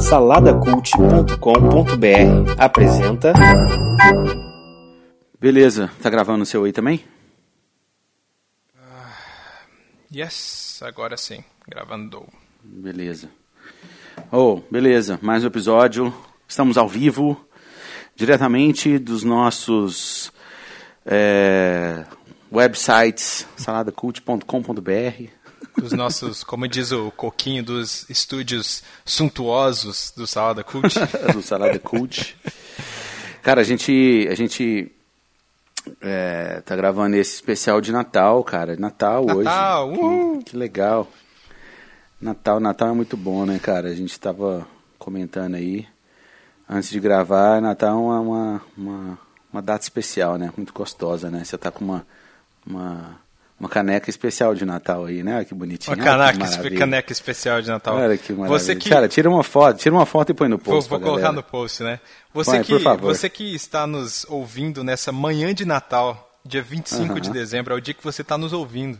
Saladacult.com.br apresenta. Beleza, tá gravando o seu aí também? Yes, agora sim, gravando. Beleza. Oh, beleza, mais um episódio. Estamos ao vivo, diretamente dos nossos é, websites, saladacult.com.br. Dos nossos, como diz o Coquinho, dos estúdios suntuosos do Salada Cult. do Salada Cult. Cara, a gente, a gente é, tá gravando esse especial de Natal, cara. Natal, Natal hoje. uhul. Que, que legal. Natal, Natal é muito bom, né, cara? A gente tava comentando aí antes de gravar. Natal é uma, uma, uma, uma data especial, né? Muito gostosa, né? Você tá com uma, uma, uma caneca especial de Natal aí, né? Olha que bonitinho. Uma Olha que caneca, caneca especial de Natal. Olha que maravilha. Você que Cara, tira uma foto, tira uma foto e põe no Vou, post vou pra colocar galera. no post, né? Você, Põe, que, você que está nos ouvindo nessa manhã de Natal, dia 25 de Aham. dezembro, é o dia que você está nos ouvindo.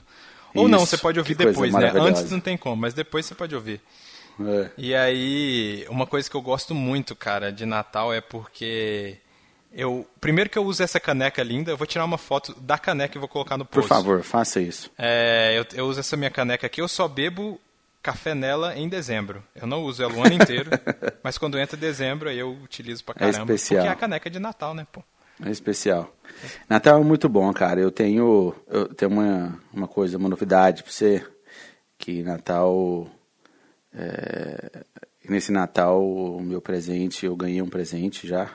Ou não, Isso, você pode ouvir depois, né? Antes não tem como, mas depois você pode ouvir. É. E aí, uma coisa que eu gosto muito, cara, de Natal é porque eu primeiro que eu uso essa caneca linda, eu vou tirar uma foto da caneca e vou colocar no Por post. favor, faça isso. É, eu, eu uso essa minha caneca aqui, eu só bebo café nela em dezembro. Eu não uso ela o ano inteiro, mas quando entra dezembro aí eu utilizo pra É caramba. especial. Porque é a caneca de Natal, né, pô? É especial. Natal é muito bom, cara. Eu tenho, eu tenho uma, uma coisa, uma novidade pra você. Que Natal. é, nesse Natal, o meu presente, eu ganhei um presente já.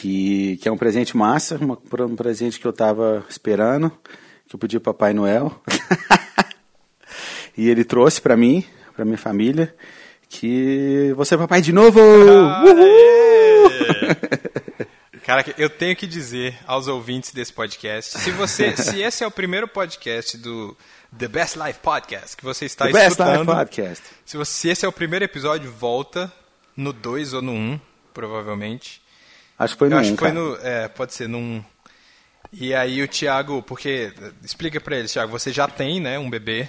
Que, que é um presente massa, uma- um presente que eu tava esperando, que eu pedi pro Papai Noel. e ele trouxe pra mim, pra minha família, que você é papai de novo! Cara, eu tenho que dizer aos ouvintes desse podcast, se você, se esse é o primeiro podcast do The Best Life Podcast que você está The Best Life escutando, Podcast. se, você, se esse é o primeiro episódio, volta no 2 ou no 1, um, provavelmente. Acho que foi no acho que foi cara. no. É, pode ser num. E aí o Thiago, porque. Explica pra ele, Thiago, você já tem, né, um bebê.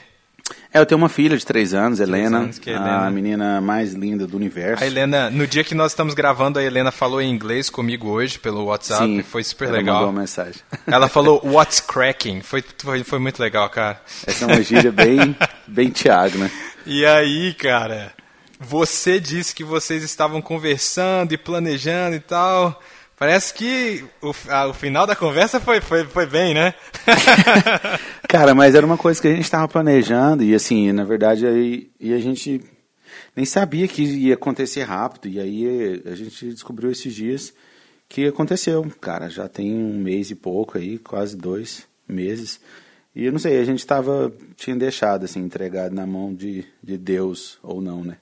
É, eu tenho uma filha de três anos, Helena, anos, que é a Helena. a menina mais linda do universo. A Helena, no dia que nós estamos gravando, a Helena falou em inglês comigo hoje pelo WhatsApp. Sim, foi super ela legal. mandou uma mensagem. Ela falou What's cracking? Foi, foi, foi muito legal, cara. Essa é uma gíria bem, bem Thiago, né? E aí, cara, você disse que vocês estavam conversando e planejando e tal. Parece que o, a- o final da conversa foi, foi, foi bem, né? Cara, mas era uma coisa que a gente estava planejando e assim, na verdade, aí, e a gente nem sabia que ia acontecer rápido. E aí a gente descobriu esses dias que aconteceu. Cara, já tem um mês e pouco aí, quase dois meses. E eu não sei, a gente tava, tinha deixado assim, entregado na mão de, de Deus ou não, né?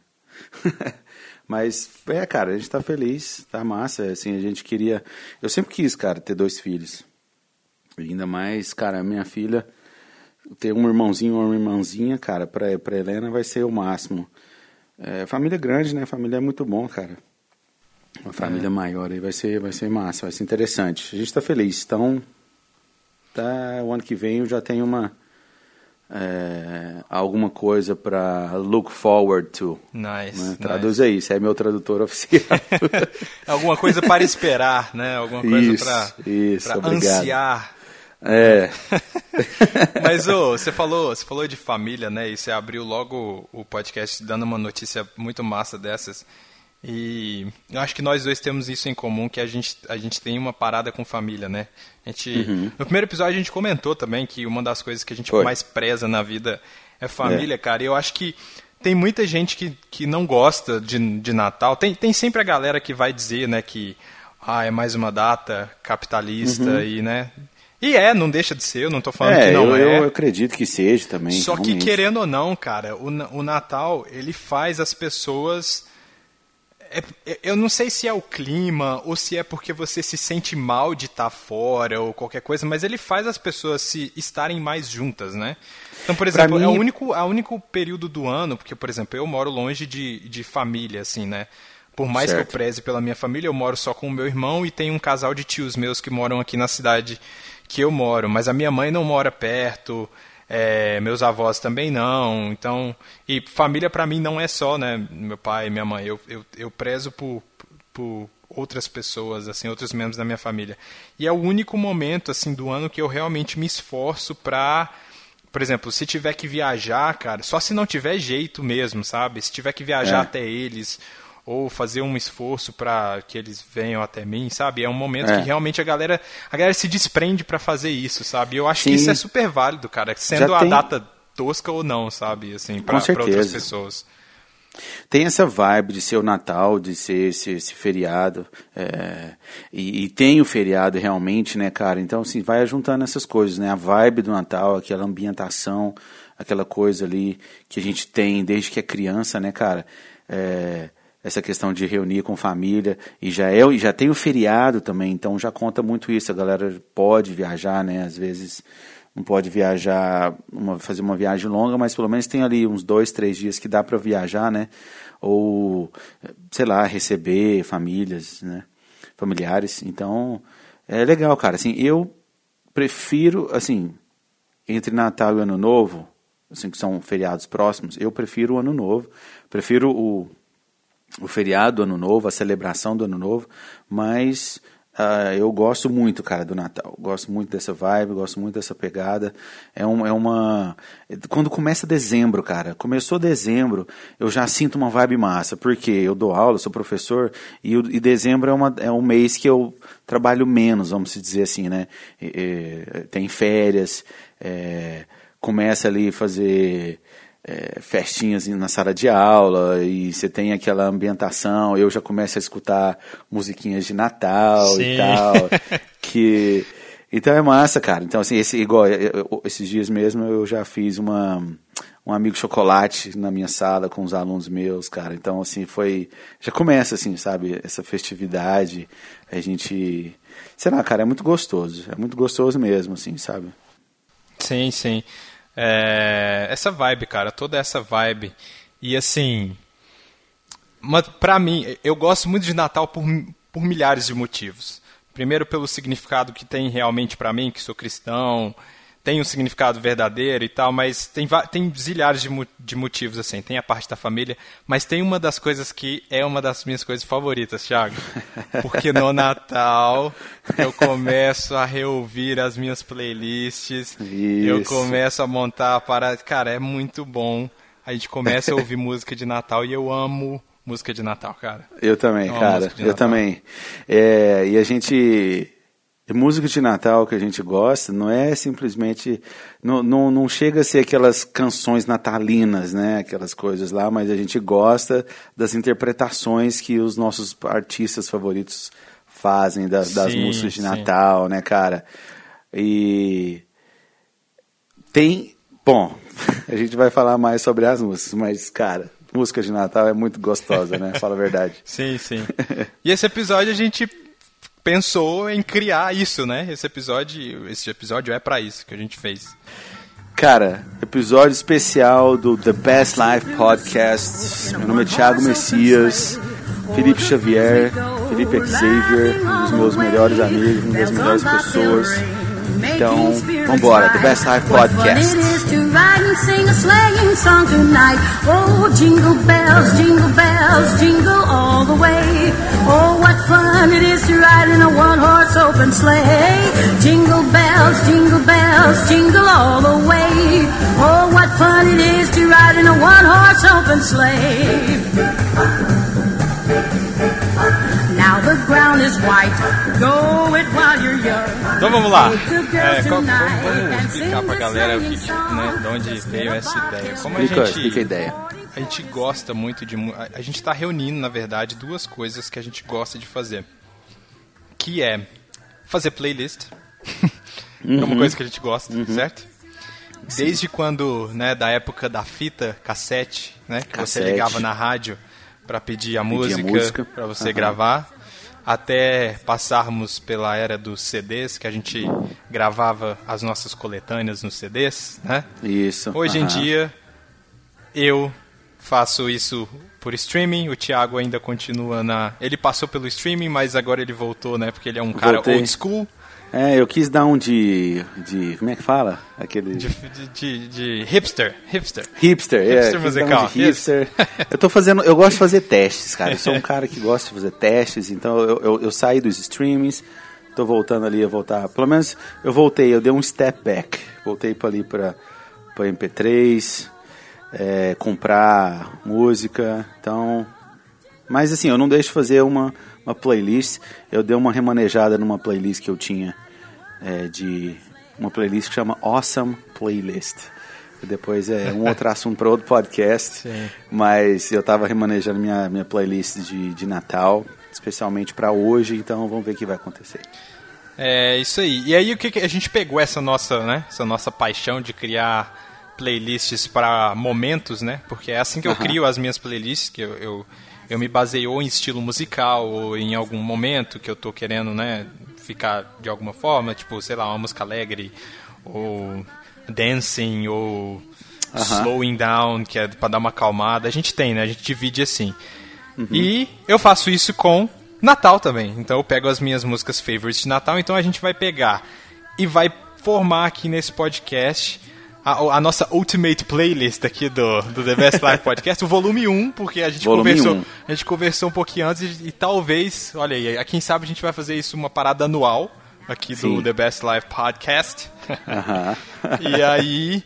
Mas, é, cara, a gente tá feliz, tá massa, assim, a gente queria... Eu sempre quis, cara, ter dois filhos. E ainda mais, cara, a minha filha ter um irmãozinho ou uma irmãzinha, cara, pra, pra Helena vai ser o máximo. É, família grande, né? Família é muito bom, cara. Uma família maior aí vai ser, vai ser massa, vai ser interessante. A gente tá feliz. Então, tá, o ano que vem eu já tenho uma. É, alguma coisa pra look forward to. Nice. né? nice. Traduz aí, você é meu tradutor oficial. Alguma coisa para esperar, né? Alguma coisa para para ansiar. é. Mas ô, você falou, você falou de família, né? E você abriu logo o podcast dando uma notícia muito massa dessas. E eu acho que nós dois temos isso em comum, que a gente, a gente tem uma parada com família, né? A gente, No primeiro episódio a gente comentou também que uma das coisas que a gente Foi. mais preza na vida é família, cara. E eu acho que tem muita gente que, que não gosta de, de Natal. Tem, tem sempre a galera que vai dizer, né, que ah, é mais uma data capitalista e, né? E é, não deixa de ser, eu não tô falando É, que não eu, é. eu acredito que seja também. Só que realmente. querendo ou não, cara, o, o Natal ele faz as pessoas. É- é- eu não sei se é o clima ou se é porque você se sente mal de estar fora ou qualquer coisa, mas ele faz as pessoas se estarem mais juntas, né? Então, por exemplo, mim- é o único, é o único período do ano, porque, por exemplo, eu moro longe de, de família, assim, né? Por mais que Certo. eu preze pela minha família, eu moro só com o meu irmão e tenho um casal de tios meus que moram aqui na cidade que eu moro. Mas a minha mãe não mora perto. É, meus avós também não. Então, e família para mim não é só, né, meu pai, minha mãe. Eu, eu, eu prezo por, por outras pessoas, assim, outros membros da minha família. E é o único momento, assim, do ano que eu realmente me esforço pra por exemplo, se tiver que viajar, cara, só se não tiver jeito mesmo, sabe? Se tiver que viajar é. até eles ou fazer um esforço para que eles venham até mim, sabe? É um momento é. que realmente a galera, a galera se desprende para fazer isso, sabe? Eu acho Sim. que isso é super válido, cara, sendo Já a tem... data tosca ou não, sabe? Assim, para outras pessoas. Tem essa vibe de ser o Natal, de ser esse, esse feriado. É, e, e, tem o feriado realmente, né, cara? Então, assim, vai juntando essas coisas, né? A vibe do Natal, aquela ambientação, aquela coisa ali que a gente tem desde que é criança, né, cara? É, essa questão de reunir com família. E já, é, já tem o feriado também, então já conta muito isso. A galera pode viajar, né? Às vezes não pode viajar, uma, fazer uma viagem longa, mas pelo menos tem ali uns dois, três dias que dá para viajar, né? Ou, sei lá, receber famílias, né? Familiares. Então, é legal, cara. Assim, eu prefiro, assim, entre Natal e Ano Novo, assim, que são feriados próximos, eu prefiro o Ano Novo. Prefiro o, o feriado do Ano Novo, a celebração do Ano Novo, mas Uh, eu gosto muito, cara, do Natal. Gosto muito dessa vibe, gosto muito dessa pegada. É, um, é uma. Quando começa dezembro, cara, começou dezembro, eu já sinto uma vibe massa, porque eu dou aula, sou professor, e, e dezembro é, uma, é um mês que eu trabalho menos, vamos dizer assim, né? E, e, tem férias, é, começa ali fazer é, festinhas na sala de aula e você tem aquela ambientação. Eu já começo a escutar musiquinhas de Natal Sim. e tal. que então é massa, cara. Então assim, esse igual esses dias mesmo eu já fiz uma um amigo chocolate na minha sala com os alunos meus, cara. Então assim foi já começa assim, sabe, essa festividade. A gente, sei lá, cara, é muito gostoso. É muito gostoso mesmo, assim, sabe? Sim, sim. É, essa vibe, cara, toda essa vibe. E assim, mas pra mim, eu gosto muito de Natal por, por milhares de motivos. Primeiro pelo significado que tem realmente para mim, que sou cristão, tem um significado verdadeiro e tal, mas tem, tem zilhares de, de motivos, assim. Tem a parte da família, mas tem uma das coisas que é uma das minhas coisas favoritas, Thiago. Porque no Natal eu começo a reouvir as minhas playlists, Isso. eu começo a montar para. Cara, é muito bom. A gente começa a ouvir música de Natal e eu amo música de Natal, cara. Eu também, eu cara. Eu também. É, e a gente música de Natal que a gente gosta não é simplesmente. Não, não, não chega a ser aquelas canções natalinas, né? Aquelas coisas lá, mas a gente gosta das interpretações que os nossos artistas favoritos fazem das, sim, das músicas de sim. Natal, né, cara? E. Tem. Bom, a gente vai falar mais sobre as músicas, mas, cara, música de Natal é muito gostosa, né? Fala a verdade. sim, sim. E esse episódio a gente pensou em criar isso, né? Esse episódio, esse episódio é para isso que a gente fez. Cara, episódio especial do The Best Life Podcast. Meu nome é Thiago Messias, Felipe Xavier, Felipe Xavier, um dos meus melhores amigos, uma das melhores pessoas. Então, vambora, The Best Life Podcast. It is to ride and sing a slanging song tonight. Oh, jingle bells, jingle bells, jingle all the way. Oh, what fun it is to ride in a one-horse open sleigh. Jingle bells, jingle bells, jingle all the way. Oh, what fun it is to ride in a one-horse open sleigh. Então vamos lá. É, qual, vamos, explicar pra galera o que, né, de onde veio essa ideia. Como a gente, a ideia. A gente gosta muito de. A gente está reunindo, na verdade, duas coisas que a gente gosta de fazer. Que é fazer playlist. Uhum. é uma coisa que a gente gosta, uhum. certo? Desde quando, né, da época da fita cassete, né, que cassete. você ligava na rádio para pedir a pedir música, música. para você uhum. gravar até passarmos pela era dos CDs, que a gente gravava as nossas coletâneas nos CDs, né? Isso. Hoje uhum. em dia, eu faço isso por streaming. O Thiago ainda continua na. Ele passou pelo streaming, mas agora ele voltou, né? Porque ele é um cara Voltei. old school. É, eu quis dar um de. de como é que fala? Aquele. De, de, de, de hipster. Hipster. Hipster, é. Hipster musical, um de hipster. eu tô fazendo. Eu gosto de fazer testes, cara. Eu sou um cara que gosta de fazer testes, então eu, eu, eu saí dos streamings, tô voltando ali a voltar. Pelo menos eu voltei, eu dei um step back. Voltei para ali para para MP3, é, comprar música. Então. Mas assim, eu não deixo de fazer uma, uma playlist. Eu dei uma remanejada numa playlist que eu tinha é, de uma playlist que chama Awesome Playlist. Depois é um outro assunto para outro podcast. Sim. Mas eu estava remanejando minha, minha playlist de, de Natal, especialmente para hoje, então vamos ver o que vai acontecer. É isso aí. E aí o que, que a gente pegou essa nossa, né? Essa nossa paixão de criar playlists para momentos, né? Porque é assim que eu crio as minhas playlists, que eu, eu, eu me baseio ou em estilo musical ou em algum momento que eu tô querendo, né? Ficar de alguma forma, tipo, sei lá, uma música alegre ou dancing ou Aham. slowing down, que é para dar uma acalmada. A gente tem, né? A gente divide assim. Uhum. E eu faço isso com Natal também. Então eu pego as minhas músicas favorites de Natal. Então a gente vai pegar e vai formar aqui nesse podcast a, a nossa ultimate playlist aqui do, do The Best Life Podcast, o volume 1, porque a gente Volume conversou, 1. a gente conversou um pouquinho antes e, e talvez, olha aí, a- quem sabe a gente vai fazer isso uma parada anual aqui do Sim. The Best Life Podcast. Aham. E aí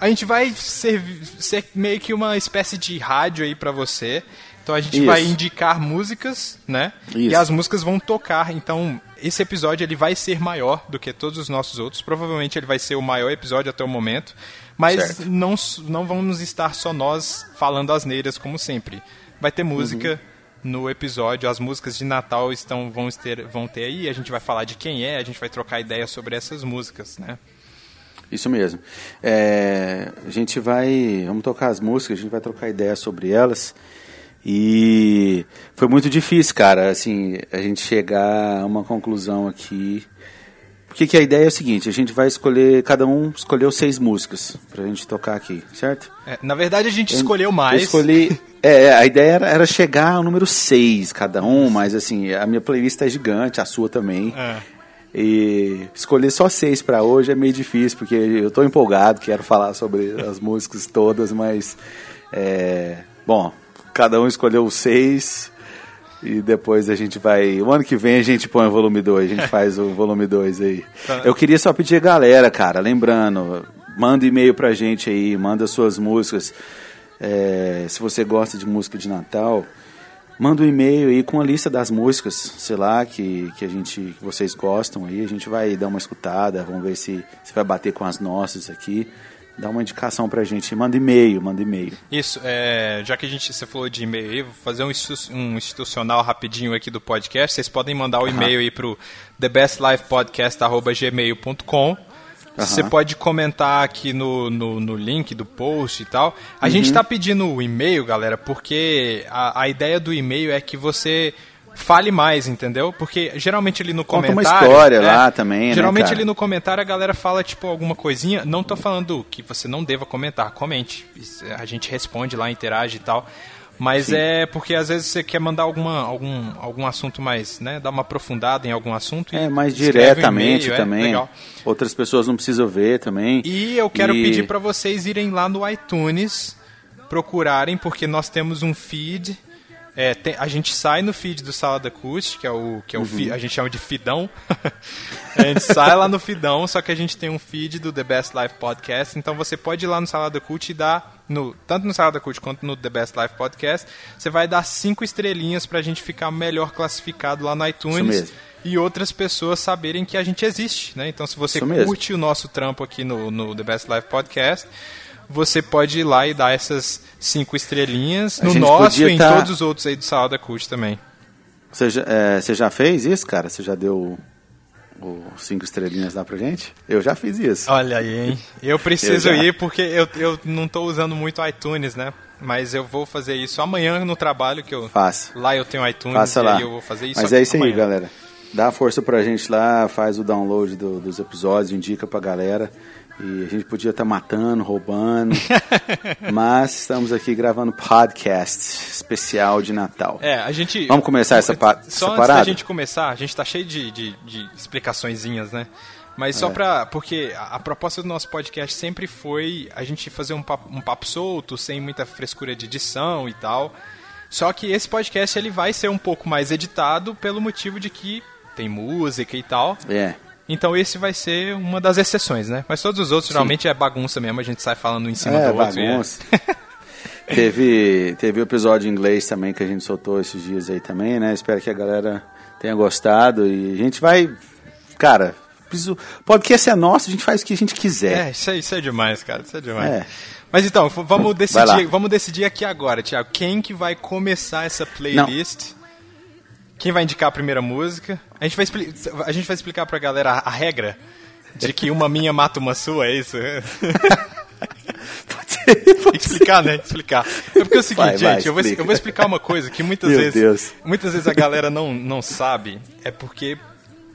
a gente vai ser, ser meio que uma espécie de rádio aí pra você. Então a gente Isso. vai indicar músicas, né? E Isso. as músicas vão tocar. Então esse episódio ele vai ser maior do que todos os nossos outros. Provavelmente ele vai ser o maior episódio até o momento. Mas Certo. não, não vamos estar só nós falando asneiras como sempre. Vai ter música Uhum. no episódio. As músicas de Natal estão vão ter, vão ter aí. A gente vai falar de quem é. A gente vai trocar ideia sobre essas músicas, né? Isso mesmo. É, a gente vai. Vamos tocar as músicas, a gente vai trocar ideias sobre elas. E foi muito difícil, cara, assim, a gente chegar a uma conclusão aqui. Porque que a ideia é o seguinte, a gente vai escolher, cada um escolheu seis músicas pra gente tocar aqui, certo? É, na verdade, a gente Eu- escolheu mais. Eu escolhi. É, a ideia era, era chegar ao número seis cada um, mas assim, a minha playlist é gigante, a sua também. É. E escolher só seis pra hoje é meio difícil, porque eu tô empolgado, quero falar sobre as músicas todas, mas. é, bom, cada um escolheu seis. E depois a gente vai. O ano que vem a gente põe o volume 2, a gente faz o volume 2 aí. Tá. Eu queria só pedir a galera, cara, lembrando, manda e-mail pra gente aí, manda suas músicas. É, se você gosta de música de Natal, manda um e-mail aí com a lista das músicas, sei lá, que, que a gente que vocês gostam aí, a gente vai dar uma escutada, vamos ver se, se vai bater com as nossas aqui. Dá uma indicação pra gente, manda e-mail, manda e-mail. Isso, é, já que a gente você falou de e-mail aí, vou fazer um, um institucional rapidinho aqui do podcast. Vocês podem mandar o e-mail aí pro thebestlifepodcast.gmail.com. Você Aham. pode comentar aqui no, no, no link do post e tal. A Uhum. gente está pedindo o e-mail, galera, porque a, a ideia do e-mail é que você fale mais, entendeu? Porque geralmente ali no Conta uma comentário... história é, lá também, né, Geralmente cara? ali no comentário a galera fala, tipo, alguma coisinha. Não tô falando que você não deva comentar, comente. A gente responde lá, interage e tal. Mas Sim. é porque às vezes você quer mandar alguma, algum, algum assunto mais, né? Dar uma aprofundada em algum assunto. e É, mais um diretamente e-mail, é, também. legal. Outras pessoas não precisam ver também. E eu quero E- pedir para vocês irem lá no iTunes, procurarem, porque nós temos um feed. É, tem- a gente sai no feed do Salada Acústica, que é o que é o fi- Uhum. a gente chama de fidão. a gente sai lá no fidão, só que a gente tem um feed do The Best Life Podcast, então você pode ir lá no Salada Cult e dar no tanto no Salada Cult quanto no The Best Life Podcast, você vai dar cinco estrelinhas pra gente ficar melhor classificado lá no iTunes e outras pessoas saberem que a gente existe, né? Então se você curte o nosso trampo aqui no, no The Best Life Podcast, você pode ir lá e dar essas cinco estrelinhas no nosso e em tá- todos os outros aí do Salada Cult também. Você já, é, você já fez isso, cara? Você já deu o cinco estrelinhas lá pra gente? Eu já fiz isso. Olha aí, hein? Eu preciso Eu ir porque eu, eu não tô usando muito iTunes, né? Mas eu vou fazer isso amanhã no trabalho que eu Faça. lá eu tenho iTunes Faça e lá. aí eu vou fazer isso. Mas é isso aí, amanhã. galera. Dá força pra gente lá, faz o download do- dos episódios, indica pra galera. E a gente podia estar matando, roubando. mas estamos aqui gravando podcast especial de Natal. É, a gente. Vamos começar essa, pa Só essa parada? da gente começar, a gente tá cheio de, de, de explicaçõezinhas, né? Mas só pra. Porque a, a proposta do nosso podcast sempre foi a gente fazer um papo, um papo solto, sem muita frescura de edição e tal. Só que esse podcast ele vai ser um pouco mais editado pelo motivo de que tem música e tal. É. Então esse vai ser uma das exceções, né? Mas todos os outros geralmente é bagunça mesmo, a gente sai falando em cima É, do outro. é- bagunça. teve, teve o episódio em inglês também que a gente soltou esses dias aí também, né? Espero que a galera tenha gostado e a gente vai. Cara, preciso- podcast é nosso, a gente faz o que a gente quiser. É, isso é, isso é demais, cara. Isso é demais. É. Mas então, vamos decidir, vamos decidir aqui agora, Thiago. Quem que vai começar essa playlist? Quem vai indicar a primeira música? A gente vai, expli- a gente vai explicar pra galera a, a regra de que uma minha mata uma sua, é isso? Tem que explicar, né? Explicar. É porque é o seguinte, Vai, vai, gente, eu, vou, eu vou explicar uma coisa que muitas Meu vezes. Deus. Muitas vezes a galera não, não sabe, é porque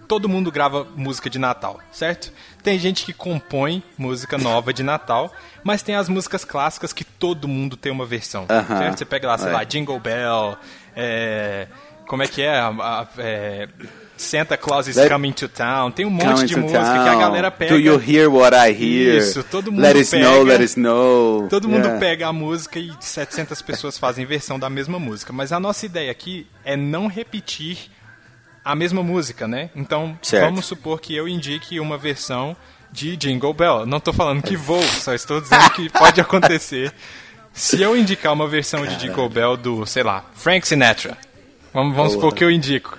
todo mundo grava música de Natal, certo? Tem gente que compõe música nova de Natal, mas tem as músicas clássicas que todo mundo tem uma versão, Aham. certo? Você pega lá, sei É. lá, Jingle Bell, é, como é que é? A- a- é, Santa Claus is Let- Coming to Town, tem um monte de to música que a town. galera pega. Do you hear what I hear? Isso, todo mundo Let it pega- snow, let it snow. Todo mundo Yeah. pega a música e 700 pessoas fazem versão da mesma música. Mas a nossa ideia aqui é não repetir a mesma música, né? Então, Certo. vamos supor que eu indique uma versão de Jingle Bell. Não tô falando que vou, só estou dizendo que pode acontecer. Se eu indicar uma versão de Jingle Bell do, sei lá, Frank Sinatra, vamos, vamos supor que eu indico.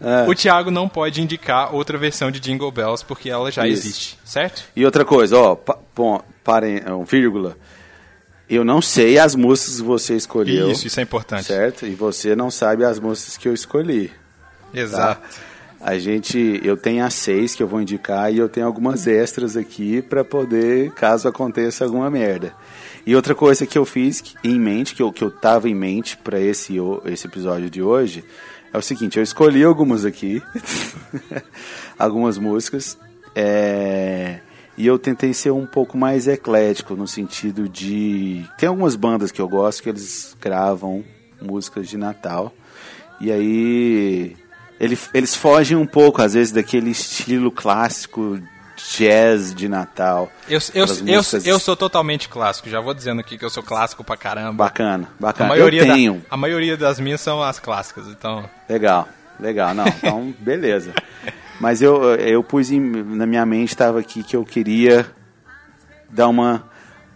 É. O Thiago não pode indicar outra versão de Jingle Bells porque ela já Isso. existe, certo? E outra coisa, ó, pa, parem, um vírgula. Eu não sei as músicas que você escolheu. Isso, isso é importante. Certo? E você não sabe as músicas que eu escolhi. tá? Exato. A gente, eu tenho as seis que eu vou indicar e eu tenho algumas extras aqui pra poder, caso aconteça alguma merda. E outra coisa que eu fiz em mente, que eu, que eu tava em mente pra esse, esse episódio de hoje, é o seguinte, eu escolhi algumas aqui, algumas músicas, é, e eu tentei ser um pouco mais eclético, no sentido de... Tem algumas bandas que eu gosto que eles gravam músicas de Natal, e aí ele- eles fogem um pouco, às vezes, daquele estilo clássico jazz de Natal. Eu, eu, eu, eu sou totalmente clássico, já vou dizendo aqui que eu sou clássico pra caramba. Bacana, A bacana. maioria, eu da- tenho. a maioria das minhas são as clássicas, então. Legal, legal. Não, então, beleza. Mas eu, eu pus em- na minha mente, estava aqui que eu queria dar uma,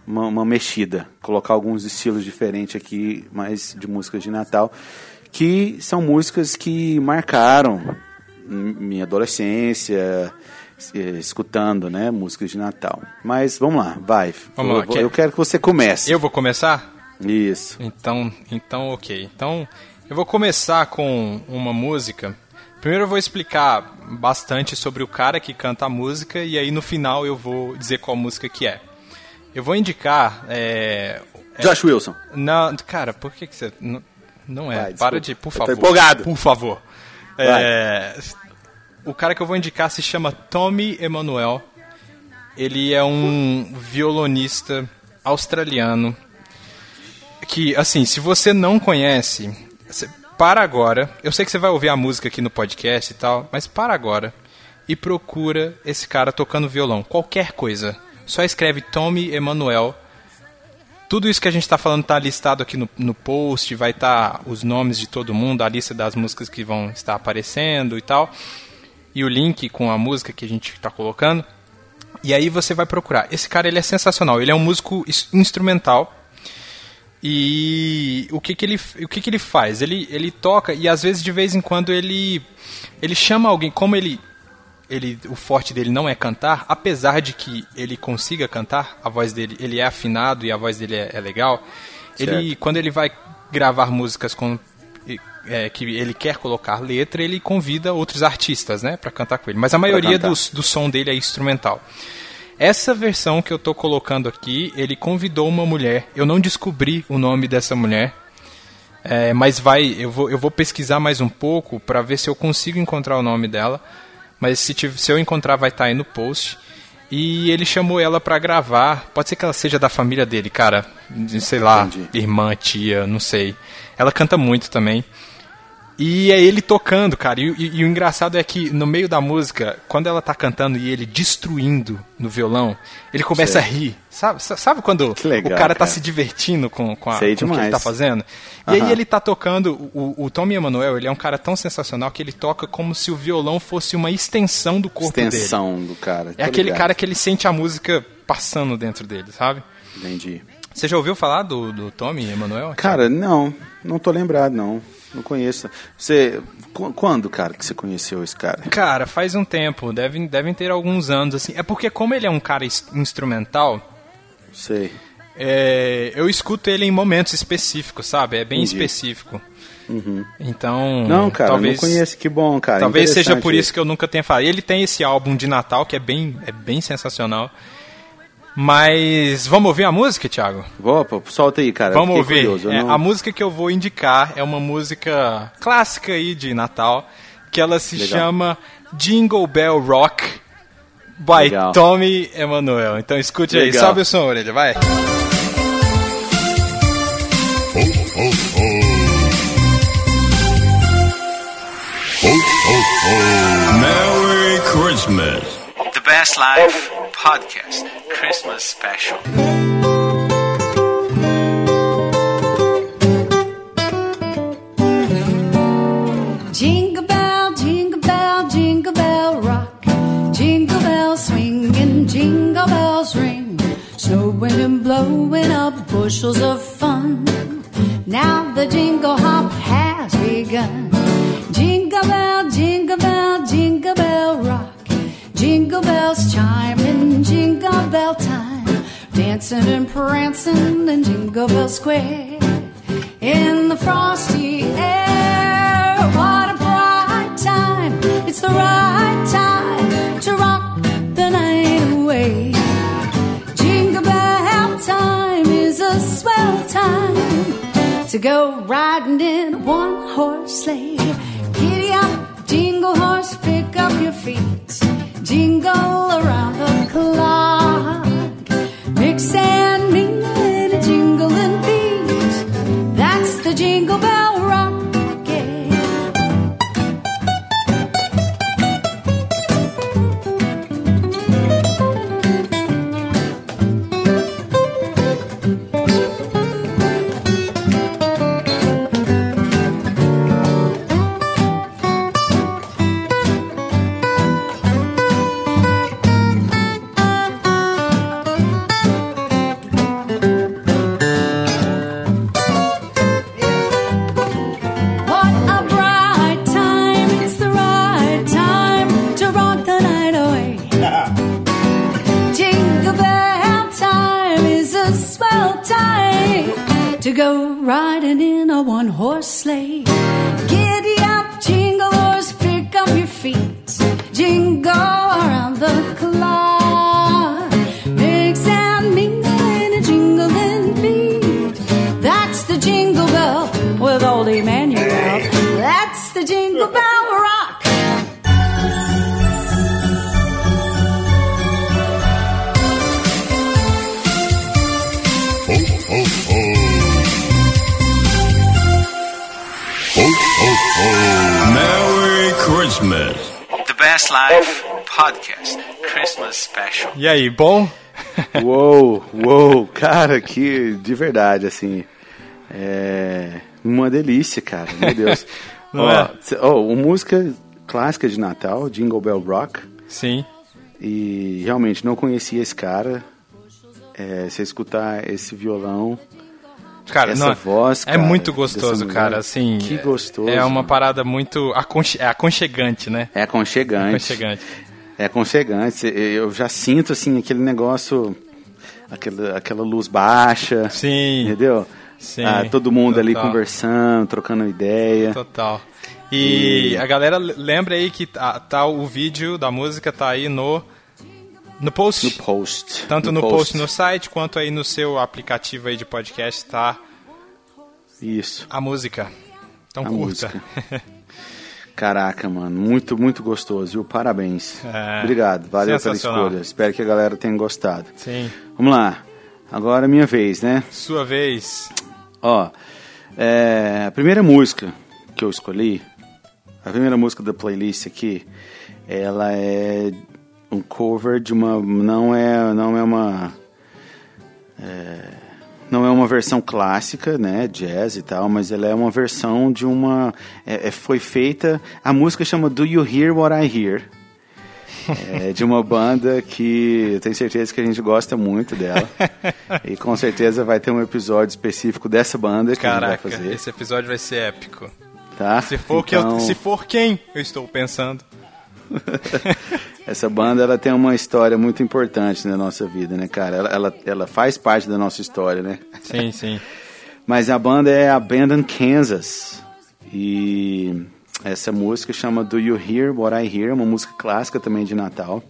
uma, uma mexida, colocar alguns estilos diferentes aqui, mais de músicas de Natal, que são músicas que marcaram minha adolescência, escutando, né, músicas de Natal. Mas vamos lá, vai. Vamos eu, lá, vou- eu quero que você comece. Eu vou começar? Isso. Então, então ok. Então, eu vou começar com uma música. Primeiro eu vou explicar bastante sobre o cara que canta a música e aí no final eu vou dizer qual música que é. Eu vou indicar. É, Josh Wilson. Não, cara, por que, que você. Não, não é. Vai, Para de, por favor. empolgado. Por favor. É, o cara que eu vou indicar se chama Tommy Emanuel. Ele é um violonista australiano. Que, assim, se você não conhece, para agora. Eu sei que você vai ouvir a música aqui no podcast e tal, mas para agora e procura esse cara tocando violão. Qualquer coisa. Só escreve Tommy Emanuel tudo isso que a gente está falando está listado aqui no, no post, vai estar os nomes de todo mundo, a lista das músicas que vão estar aparecendo e tal, e o link com a música que a gente está colocando. E aí você vai procurar. Esse cara ele é sensacional, ele é um músico instrumental. E o que, que ele o que, que ele faz? Ele, ele toca e às vezes de vez em quando ele ele chama alguém, como ele ele o forte dele não é cantar, apesar de que ele consiga cantar, a voz dele ele é afinado e a voz dele é, é legal. Ele Certo. quando ele vai gravar músicas com é, que ele quer colocar letra, ele convida outros artistas, né, para cantar com ele. Mas a maioria dos, do som dele é instrumental. Essa versão que eu tô colocando aqui, ele convidou uma mulher. Eu não descobri o nome dessa mulher, é, mas vai, eu vou, eu vou pesquisar mais um pouco para ver se eu consigo encontrar o nome dela. Mas se, tiv- se eu encontrar, vai estar aí no post. E ele chamou ela pra gravar. Pode ser que ela seja da família dele, cara. Sei lá, Entendi. irmã, tia, não sei. Ela canta muito também. E é ele tocando, cara. E, e- e o engraçado é que no meio da música, quando ela tá cantando e ele destruindo no violão, ele começa a rir. Sabe, sa- sabe quando legal, o cara tá cara. se divertindo com, com, a, Sei com o que ele tá fazendo? E aí Aham. ele tá tocando. O, o Tommy Emanuel, ele é um cara tão sensacional que ele toca como se o violão fosse uma extensão do corpo dele. Extensão do cara. É aquele ligado. cara que ele sente a música passando dentro dele, sabe? Entendi. Você já ouviu falar do, do Tommy Emanuel? Cara, não. Não tô lembrado, não. Não conheço. Você. qu- Quando, cara, que você conheceu esse cara? Cara, faz um tempo, devem, devem ter alguns anos, assim. É porque como ele é um cara ins- instrumental, Sei. é, eu escuto ele em momentos específicos, sabe? É bem Entendi. específico. Então, Não, cara, talvez, não conheço. Que bom, cara. Talvez seja por isso que eu nunca tenha falado. Ele tem esse álbum de Natal que é bem, é bem sensacional. Mas vamos ouvir a música, Thiago? Vou, pô, solta aí, cara. Vamos ouvir. curioso, É, não- A música que eu vou indicar é uma música clássica aí de Natal, que ela se Legal. chama Jingle Bell Rock by Legal. Tommy Emanuel. Então escute aí, Legal. sobe o som, orelha, vai. Merry Christmas. Life Podcast Christmas Special. Jingle bell, jingle bell, jingle bell rock. Jingle bells swinging, jingle bells ring. Snowing and blowing up bushels of fun. Now the jingle hop has begun. Jingle bell, jingle bell, Bells chiming, jingle bell time. Dancing and prancing in Jingle Bell Square. In the frosty air, what a bright time. It's the right time to rock the night away. Jingle bell time is a swell time to go riding in a one horse sleigh. Giddy up, jingle horse, pick up your feet. Jingle around the clock. Mix and go riding in a one horse sleigh. Giddy up, jingle horse, pick up your feet. Jingle around the clock. Mix and mingle in a jingling beat. That's the jingle bell with old Emmanuel. That's the jingle bell Christmas. The Best Life Podcast Christmas Special. E aí, bom? Uou, uou, cara, que de verdade, assim. É uma delícia, cara, meu Deus. Não ó, é? ó, uma música clássica de Natal, Jingle Bell Rock. Sim. E realmente não conhecia esse cara. É, você escutar esse violão, Cara, essa não, voz, é cara, muito dessa gostoso, cara. Assim, que é- gostoso. É uma parada muito aconche é aconchegante, né? é aconchegante. Aconchegante. É aconchegante. Eu já sinto assim aquele negócio, aquela, aquela luz baixa, Sim. entendeu? Sim, Ah, todo mundo ali total. conversando, trocando ideia. Total. E a galera lembra aí que tá, tá o vídeo da música tá aí no no post. No post. Tanto no, post. no site quanto aí no seu aplicativo aí de podcast tá Isso. a música. Então A curta. música. Caraca, mano, muito, muito gostoso, viu? Parabéns. É, Obrigado, valeu pela escolha. Espero que a galera tenha gostado. Sim. Vamos lá, agora é minha vez, né? Sua vez. Ó, é, a primeira música que eu escolhi, a primeira música da playlist aqui, ela é um cover de uma, não é, não é uma, é, não é uma versão clássica, né, jazz e tal, mas ela é uma versão de uma, é, é- foi feita, a música chama Do You Hear What I Hear? É de uma banda que eu tenho certeza que a gente gosta muito dela. e com certeza vai ter um episódio específico dessa banda que a Caraca, gente vai fazer. esse episódio vai ser épico. Tá? Se for, que eu- Então, se for quem eu estou pensando. Essa banda ela tem uma história muito importante na nossa vida, né, cara? Ela, ela, ela faz parte da nossa história, né? Sim, sim. Mas a banda é Abandon Kansas. E essa música chama Do You Hear What I Hear? Uma música clássica também de Natal.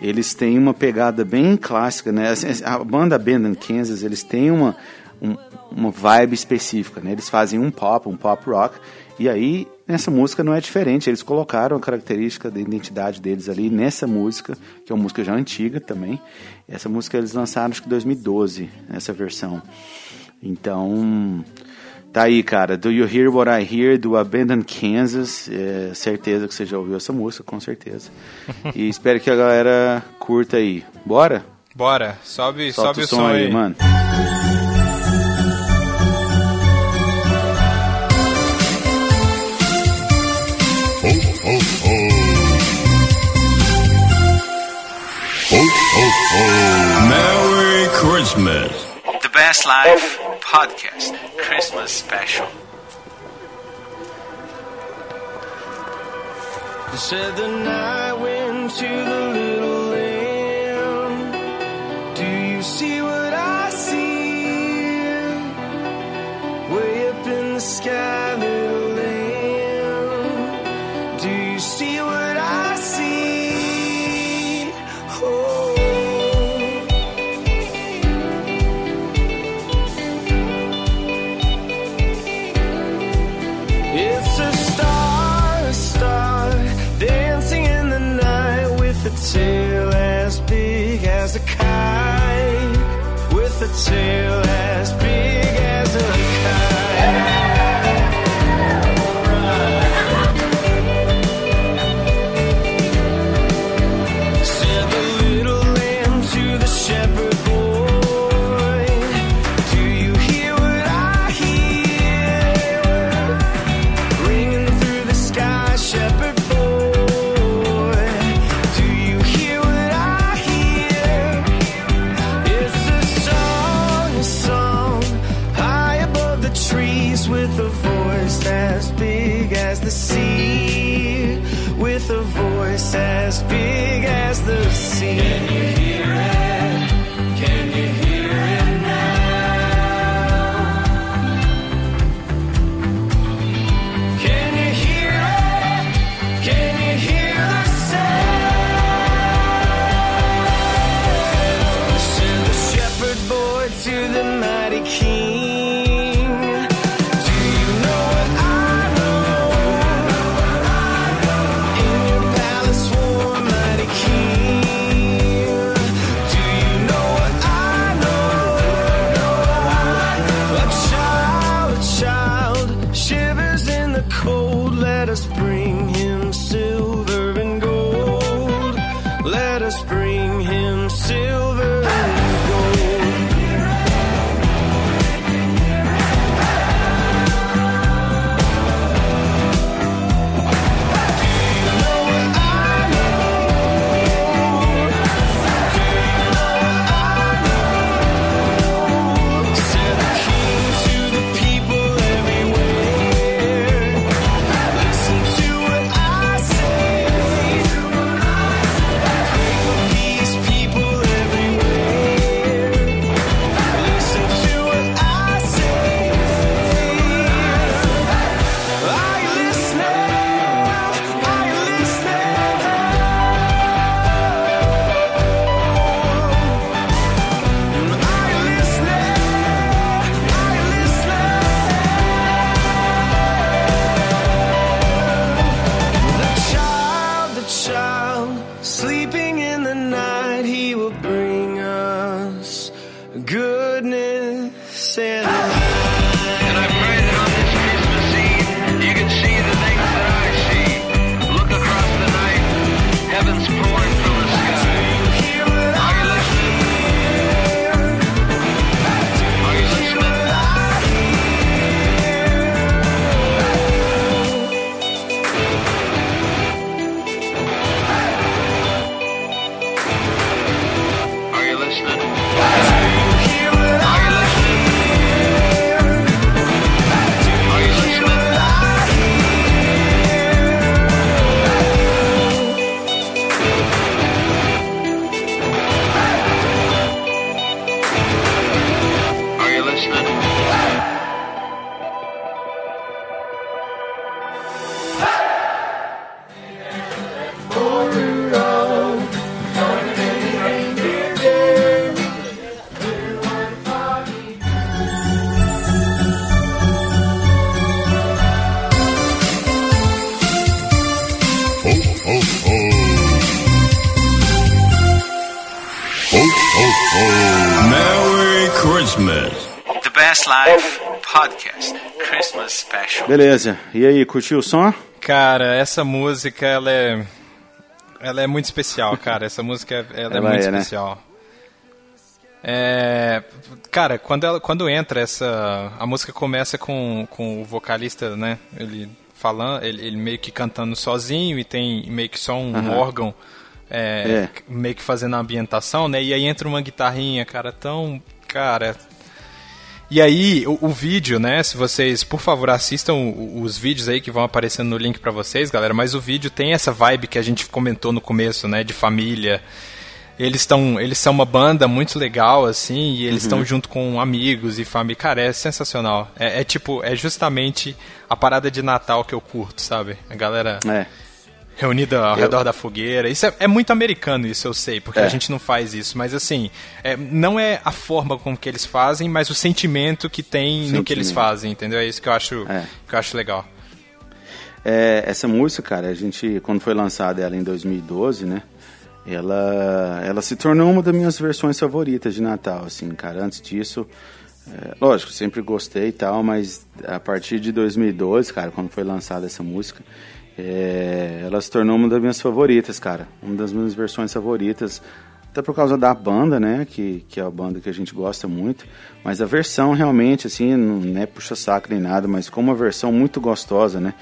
Eles têm uma pegada bem clássica, né? Assim, A banda Abandon Kansas, eles têm uma, um- uma vibe específica, né? Eles fazem um pop, um pop rock. E aí, nessa música não é diferente. Eles colocaram a característica da identidade deles ali nessa música, que é uma música já antiga também. Essa música eles lançaram acho que em 2012, essa versão. Então, tá aí, cara. Do You Hear What I Hear, do Abandon Kansas. É, certeza que você já ouviu essa música, com certeza. e espero que a galera curta aí. Bora? Bora, sobe, Solta sobe o som aí, mano. Ho, ho, ho. Merry Christmas. The Best Life Podcast Christmas Special. Said the night went to the sail Beleza. E aí, curtiu o som? Cara, essa música, ela é. Ela é muito especial, cara. Essa música, ela, é Ela muito é, né? especial. É, cara, quando, ela, quando entra essa. A música começa com, com o vocalista, né? Ele falando, ele, ele meio que cantando sozinho e tem meio que só um Aham. órgão é, É. meio que fazendo a ambientação, né? E aí entra uma guitarrinha, cara, tão. Cara. E aí, o, o vídeo, né? Se vocês, por favor, assistam os vídeos aí que vão aparecendo no link pra vocês, galera. Mas o vídeo tem essa vibe que a gente comentou no começo, né? De família. Eles estão, eles são uma banda muito legal, assim, e eles estão junto com amigos e família. Cara, é sensacional. É, é tipo, é justamente a parada de Natal que eu curto, sabe? A galera É. reunida ao Eu- redor da fogueira. Isso é, é muito americano, isso eu sei, porque É. a gente não faz isso. Mas assim, é, não é a forma como que eles fazem, mas o sentimento que tem no que eles Sentimento. fazem, entendeu? É isso que eu acho, É. que eu acho legal. É, essa música, cara, a gente, quando foi lançada ela em 2012, né? Ela, ela se tornou uma das minhas versões favoritas de Natal, assim, cara. Antes disso, é, lógico, sempre gostei e tal, mas a partir de 2012, cara, quando foi lançada essa música, é, ela se tornou uma das minhas favoritas, cara. Uma das minhas versões favoritas, até por causa da banda, né? Que, que é a banda que a gente gosta muito. Mas a versão realmente, assim, não é puxa-saco nem nada, mas como uma versão muito gostosa, né?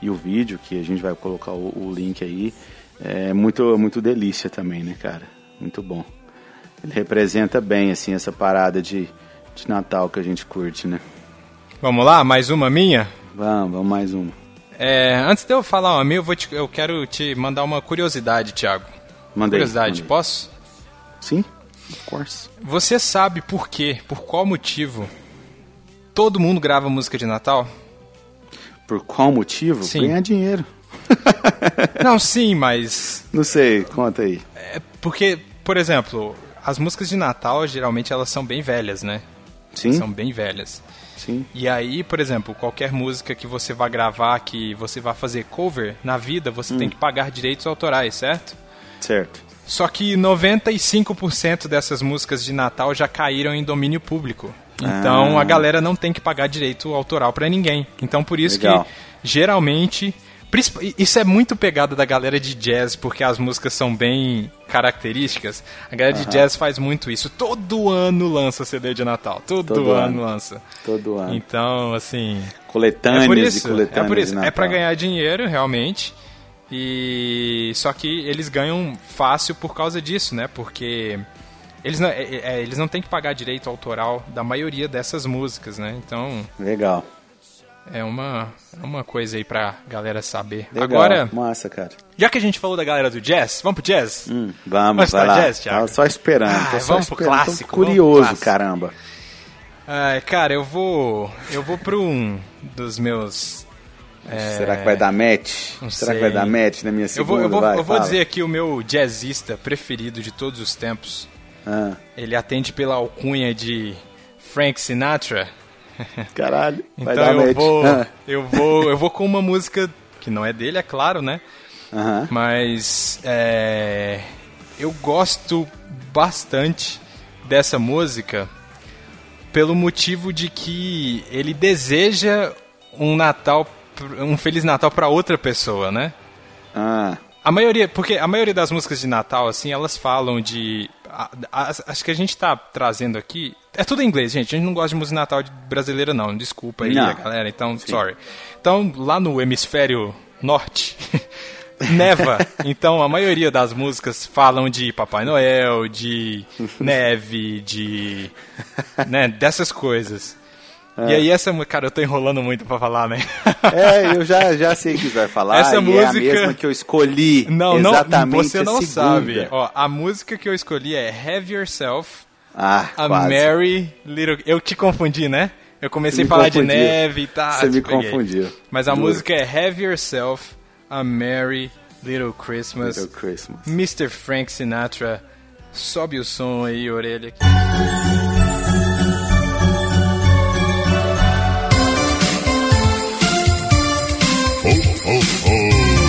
E o vídeo, que a gente vai colocar o, o link aí, é muito, muito delícia também, né, cara? Muito bom. Ele representa bem, assim, essa parada de, de Natal que a gente curte, né? Vamos lá, mais uma minha? Vamos, vamos mais uma. É, antes de eu falar uma minha, eu, vou te- eu quero te mandar uma curiosidade, Thiago. Mandei. curiosidade, mandei. posso? Sim, of course. Você sabe por quê, por qual motivo todo mundo grava música de Natal? Por qual motivo? Sim. Ganhar dinheiro. Não, sim, mas Não sei, conta aí. É porque, por exemplo, as músicas de Natal geralmente elas são bem velhas, né? Sim, São bem velhas. Sim. E aí, por exemplo, qualquer música que você vá gravar, que você vá fazer cover, na vida você Hum. tem que pagar direitos autorais, certo? Certo. Só que 95% dessas músicas de Natal já caíram em domínio público. Então Ah. a galera não tem que pagar direito autoral pra ninguém. Então por isso Legal. que geralmente isso é muito pegada da galera de jazz porque as músicas são bem características. A galera de jazz faz muito isso. Todo ano lança CD de Natal. Todo, Todo ano, ano. lança. Todo ano. Então, assim, Coletâneas é por e isso, coletâneas é por isso. É pra ganhar dinheiro, realmente. E só que eles ganham fácil por causa disso, né? Porque eles não, é- é- eles não têm que pagar direito autoral da maioria dessas músicas, né? Então Legal. É uma, é uma coisa aí pra galera saber. Legal. Agora, Massa, cara. já que a gente falou da galera do jazz, vamos pro jazz? Hum, vamos, Mas vai lá. jazz, Thiago? Tava só esperando. Ah, só vamos pro esperando. Tô clássico, vamos pro curioso, clássico. caramba. Ai, cara, eu vou. Eu vou pra um dos meus. é, Será que vai dar match? não Será que sei. vai dar match na minha Eu segunda? vou, eu vou, Vai, eu vou dizer aqui o meu jazzista preferido de todos os tempos. Ah, Ele atende pela alcunha de Frank Sinatra. caralho, Então eu vou, Ah, eu vou, eu vou com uma música que não é dele, é claro, né? Mas é, eu gosto bastante dessa música pelo motivo de que ele deseja um Natal, um feliz Natal para outra pessoa, né? Ah, A maioria, porque a maioria das músicas de Natal, assim, elas falam de. A- a- acho que a gente tá trazendo aqui. É tudo em inglês, gente. A gente não gosta de música Natal brasileira, não. Desculpa aí, Não. galera. Então, sorry. Então, lá no hemisfério norte, neva. Então, a maioria das músicas falam de Papai Noel, de neve, de. né, dessas coisas. E aí, essa. Cara, eu tô enrolando muito pra falar, né? é, eu já, já sei o que você vai falar. Essa música- é a mesma que eu escolhi. Não, não, exatamente você a não segunda. sabe. Ó, a música que eu escolhi é Have Yourself Ah, a quase. Merry Little. Eu te confundi, né? Eu comecei Você a falar de confundiu. neve e tal. Você me peguei. confundiu. Mas a Duro. música é Have Yourself a Merry Little Christmas. Little Christmas. Mr. Frank Sinatra. Sobe o som aí, orelha. aqui. Ho, ho, ho.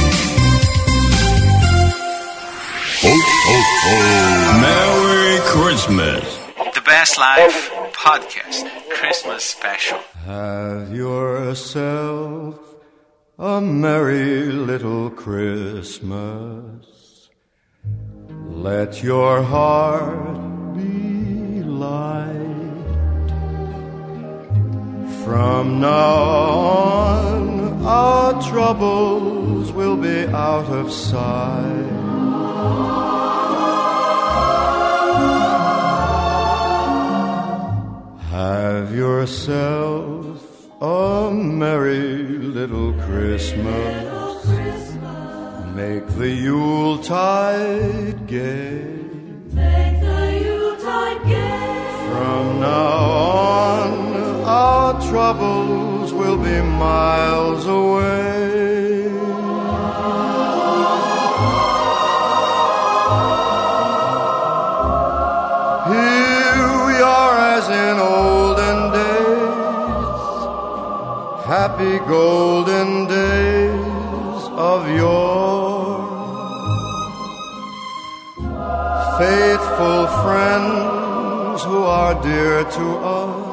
Ho, ho, ho. Merry Christmas. The best Best Life Podcast Christmas Special. Have yourself a merry little Christmas. Let your heart be light. From now on, our troubles will be out of sight. Have yourself a merry little Christmas. Make the Yuletide gay. Make the Yuletide gay. From now on, our troubles will be miles away. Here we are as in olden days, happy golden days of yore. Faithful friends who are dear to us,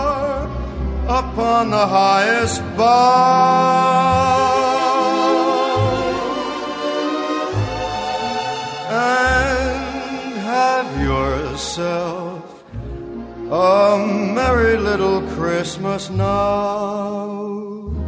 upon the highest bough and have yourself a merry little Christmas now.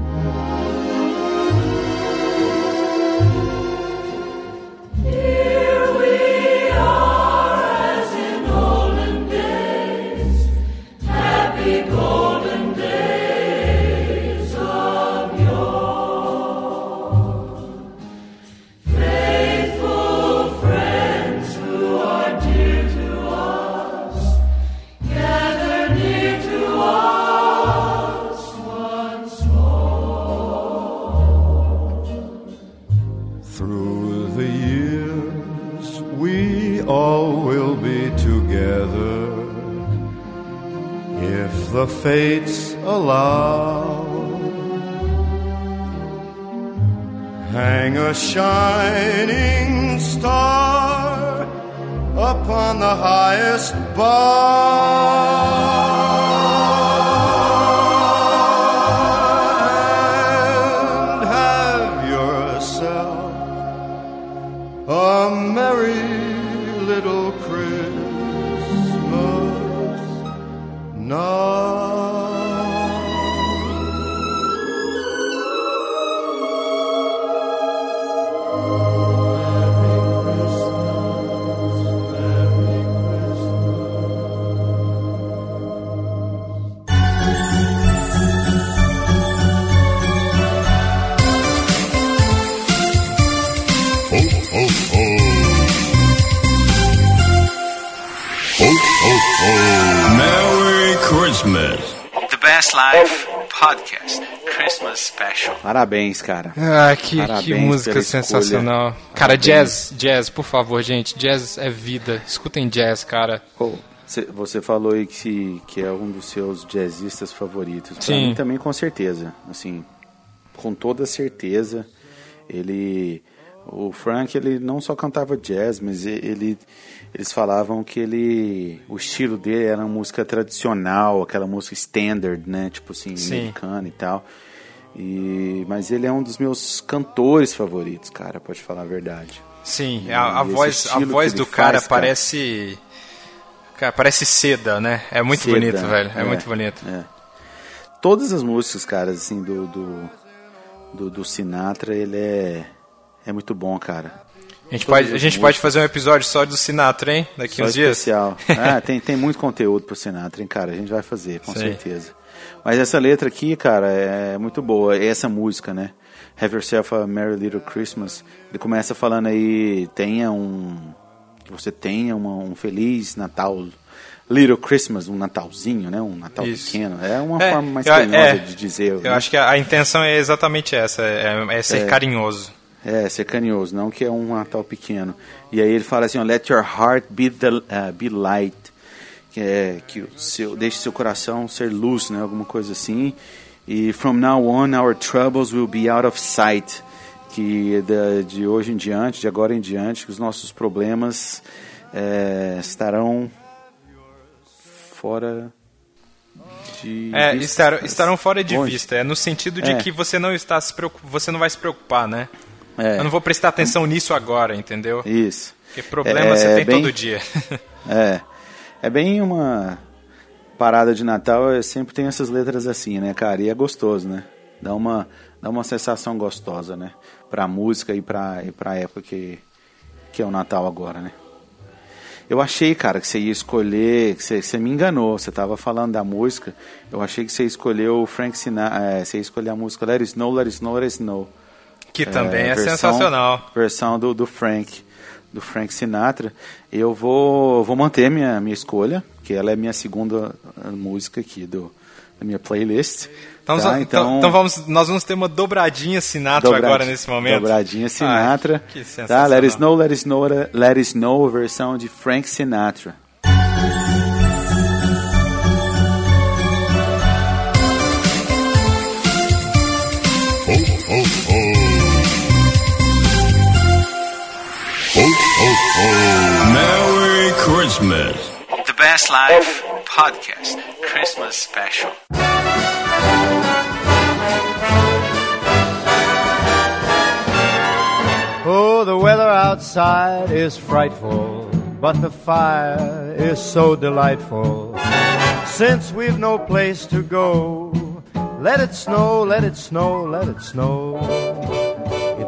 Parabéns, cara. Ah, que, Parabéns que música pela escolha. sensacional. Cara, Parabéns. jazz, jazz, por favor, gente. Jazz é vida. Escutem jazz, cara. Cê- você falou aí que, que é um dos seus jazzistas favoritos. Pra Sim. mim também, com certeza. Assim, com toda certeza. Ele... O Frank, ele não só cantava jazz, mas ele... Eles falavam que ele... O estilo dele era uma música tradicional, aquela música standard, né? Tipo assim, Sim. americana e tal. E, mas ele é um dos meus cantores favoritos, cara, pode falar a verdade. Sim, a, a esse voz, a voz do cara faz, parece. Cara, parece seda, né? É muito Seda, bonito, velho. É, é, muito bonito. É. Todas as músicas, cara, assim, do, do, do, do Sinatra, ele é, é muito bom, cara. A gente, Todas pode, a gente pode fazer um episódio só do Sinatra, hein? Daqui Só uns dias. especial. ah, tem, tem muito conteúdo pro Sinatra, hein, cara? A gente vai fazer, com Sim. certeza. Mas essa letra aqui, cara, é muito boa. Essa música, né? Have Yourself a Merry Little Christmas. Ele começa falando aí, tenha um... Que você tenha uma- um feliz Natal. Little Christmas, um Natalzinho, né? Um Natal Isso. pequeno. É uma É, forma mais eu- carinhosa é, de dizer. Eu né? acho que a, a intenção é exatamente essa, é, é ser carinhoso. É, ser carinhoso, não que é um Natal pequeno. E aí ele fala assim, ó, let your heart be, the, uh, be light. Que é que o seu, deixe seu coração ser luz, né? Alguma coisa assim. E from now on our troubles will be out of sight. Que da- de hoje em diante, de agora em diante, que os nossos problemas é, estarão fora de É, vista. estarão, estarão fora de vista. É no sentido de É. que você não está se preocup... você não vai se preocupar, né? É, Eu não vou prestar atenção nisso agora, entendeu? Isso. Porque problema É, você tem bem- todo dia. É. É bem uma parada de Natal, eu sempre tem essas letras assim, né, cara? E é gostoso, né? Dá uma, dá uma sensação gostosa, né? Pra música e pra, e pra época que, que é o Natal agora, né? Eu achei, cara, que você ia escolher, que você, você me enganou, você tava falando da música, eu achei que você escolheu o Frank Sinatra, é, você ia escolher a música Let It Snow, Let It Snow, Let It Snow. que também é, versão- sensacional. Versão do, do Frank, do Frank Sinatra. Eu vou, vou manter minha, minha escolha, que ela é minha segunda ah, música aqui do, da minha playlist. Então, tá? então, então vamos, nós vamos ter uma dobradinha Sinatra dobradi- agora nesse momento. Dobradinha Sinatra. Ai, que tá? Let It Snow, Let It Snow, Let It Snow, versão de Frank Sinatra. Merry Christmas. The Best Life Podcast Christmas Special. Oh, the weather outside is frightful, but the fire is so delightful. Since we've no place to go, let it snow, let it snow, let it snow.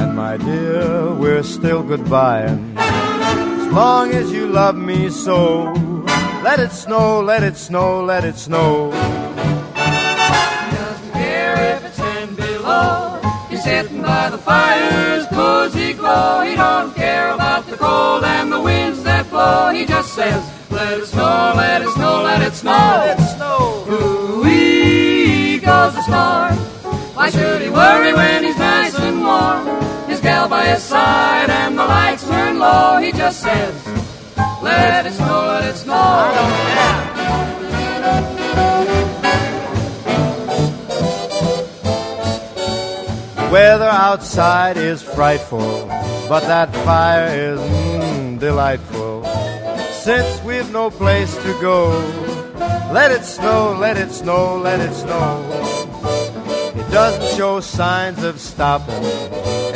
and my dear, we're still goodbying. As long as you love me so, let it snow, let it snow, let it snow. doesn't care if it's ten below. He's sitting by the fire's cozy glow. He don't care about the cold and the winds that blow. He just says, let it snow, let it snow, let it snow. Let it snow. Ooh-wee goes the star. Why should he worry when he's nice and warm? Gal by his side and the lights turn low. He just says, let it snow, let it snow. I don't. Weather outside is frightful, but that fire is mm, delightful. Since we've no place to go, let it snow, let it snow, let it snow. It doesn't show signs of stopping,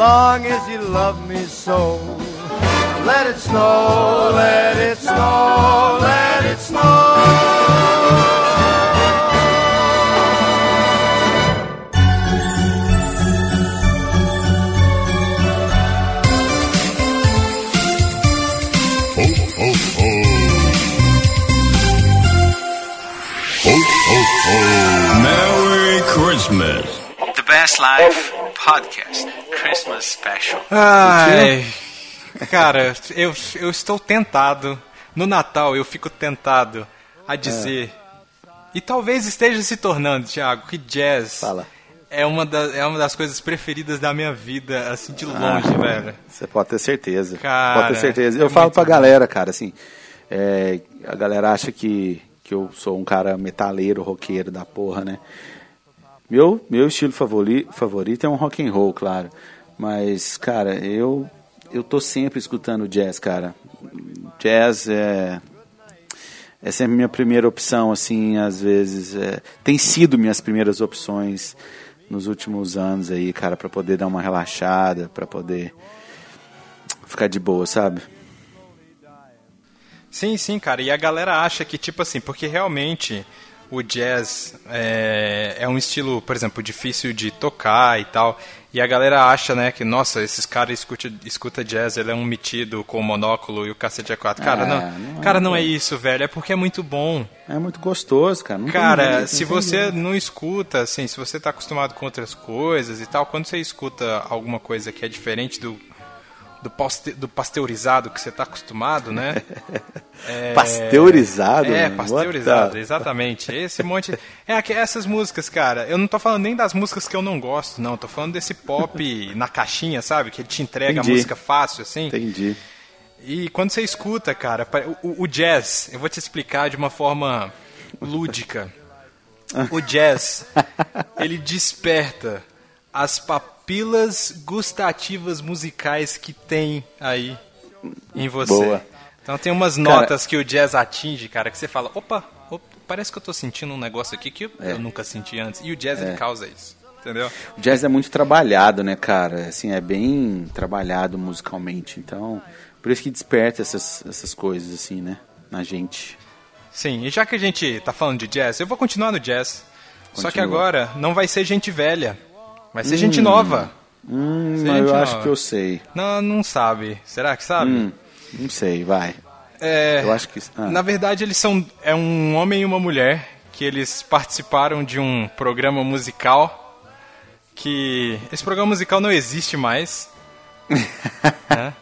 Long as you love me so, let it snow, let it snow, let it snow. Ho, ho, ho. Merry Christmas. The Best Life Podcast Christmas Special. Ai, cara, eu, eu estou tentado. No Natal eu fico tentado a dizer. E talvez esteja se tornando, Thiago, que jazz Fala. é uma, da, é uma das coisas preferidas da minha vida, assim, de longe, velho. Você pode ter certeza. Cara, pode ter certeza. é Eu falo muito pra bom. galera, cara, assim, É, a galera acha que, que eu sou um cara metaleiro, roqueiro da porra, né? Meu, meu estilo favori, favorito é um rock and roll, claro. Mas, cara, eu eu tô sempre escutando jazz, cara. Jazz é é sempre minha primeira opção, assim, às vezes. é, tem sido minhas primeiras opções nos últimos anos aí, cara, pra poder dar uma relaxada, pra poder ficar de boa, sabe? Sim, sim, cara. E a galera acha que, tipo assim, porque realmente o jazz é, é um estilo, por exemplo, difícil de tocar e tal. E a galera acha, né, que, nossa, esses caras escuta, escuta jazz, ele é um metido com o monóculo e o cacete é quatro. Cara, É, não, não é, cara, não é isso, velho. É porque é muito bom. É muito gostoso, cara. Não Cara, jeito, se você jeito. não escuta, assim, se você tá acostumado com outras coisas e tal, quando você escuta alguma coisa que é diferente do, do, paste- do pasteurizado que você tá acostumado, né? É- Pasteurizado? É, pasteurizado, exatamente. Esse monte. É essas músicas, cara. Eu não tô falando nem das músicas que eu não gosto, não. Tô falando desse pop na caixinha, sabe? Que ele te entrega Entendi. a música fácil, assim. Entendi. E quando você escuta, cara, o, o jazz, eu vou te explicar de uma forma lúdica. O jazz, ele desperta as papilas gustativas musicais que tem aí em você. Boa. Então tem umas notas que o jazz atinge, cara, que você fala, opa, opa, parece que eu tô sentindo um negócio aqui que eu, eu nunca senti antes. E o jazz, ele causa isso, entendeu? O jazz é muito trabalhado, né, cara? Assim, é bem trabalhado musicalmente. Então, por isso que desperta essas, essas coisas, assim, né? Na gente. Sim, e já que a gente tá falando de jazz, eu vou continuar no jazz. Só que Continua. agora não vai ser gente velha, vai ser gente nova. Hum, Sim, mas eu gente acho nova. que eu sei. Não, não sabe. Será que sabe? Hum, não sei, vai. É, Eu acho que. ah, Na verdade, eles são é um homem e uma mulher que eles participaram de um programa musical que esse programa musical não existe mais, né?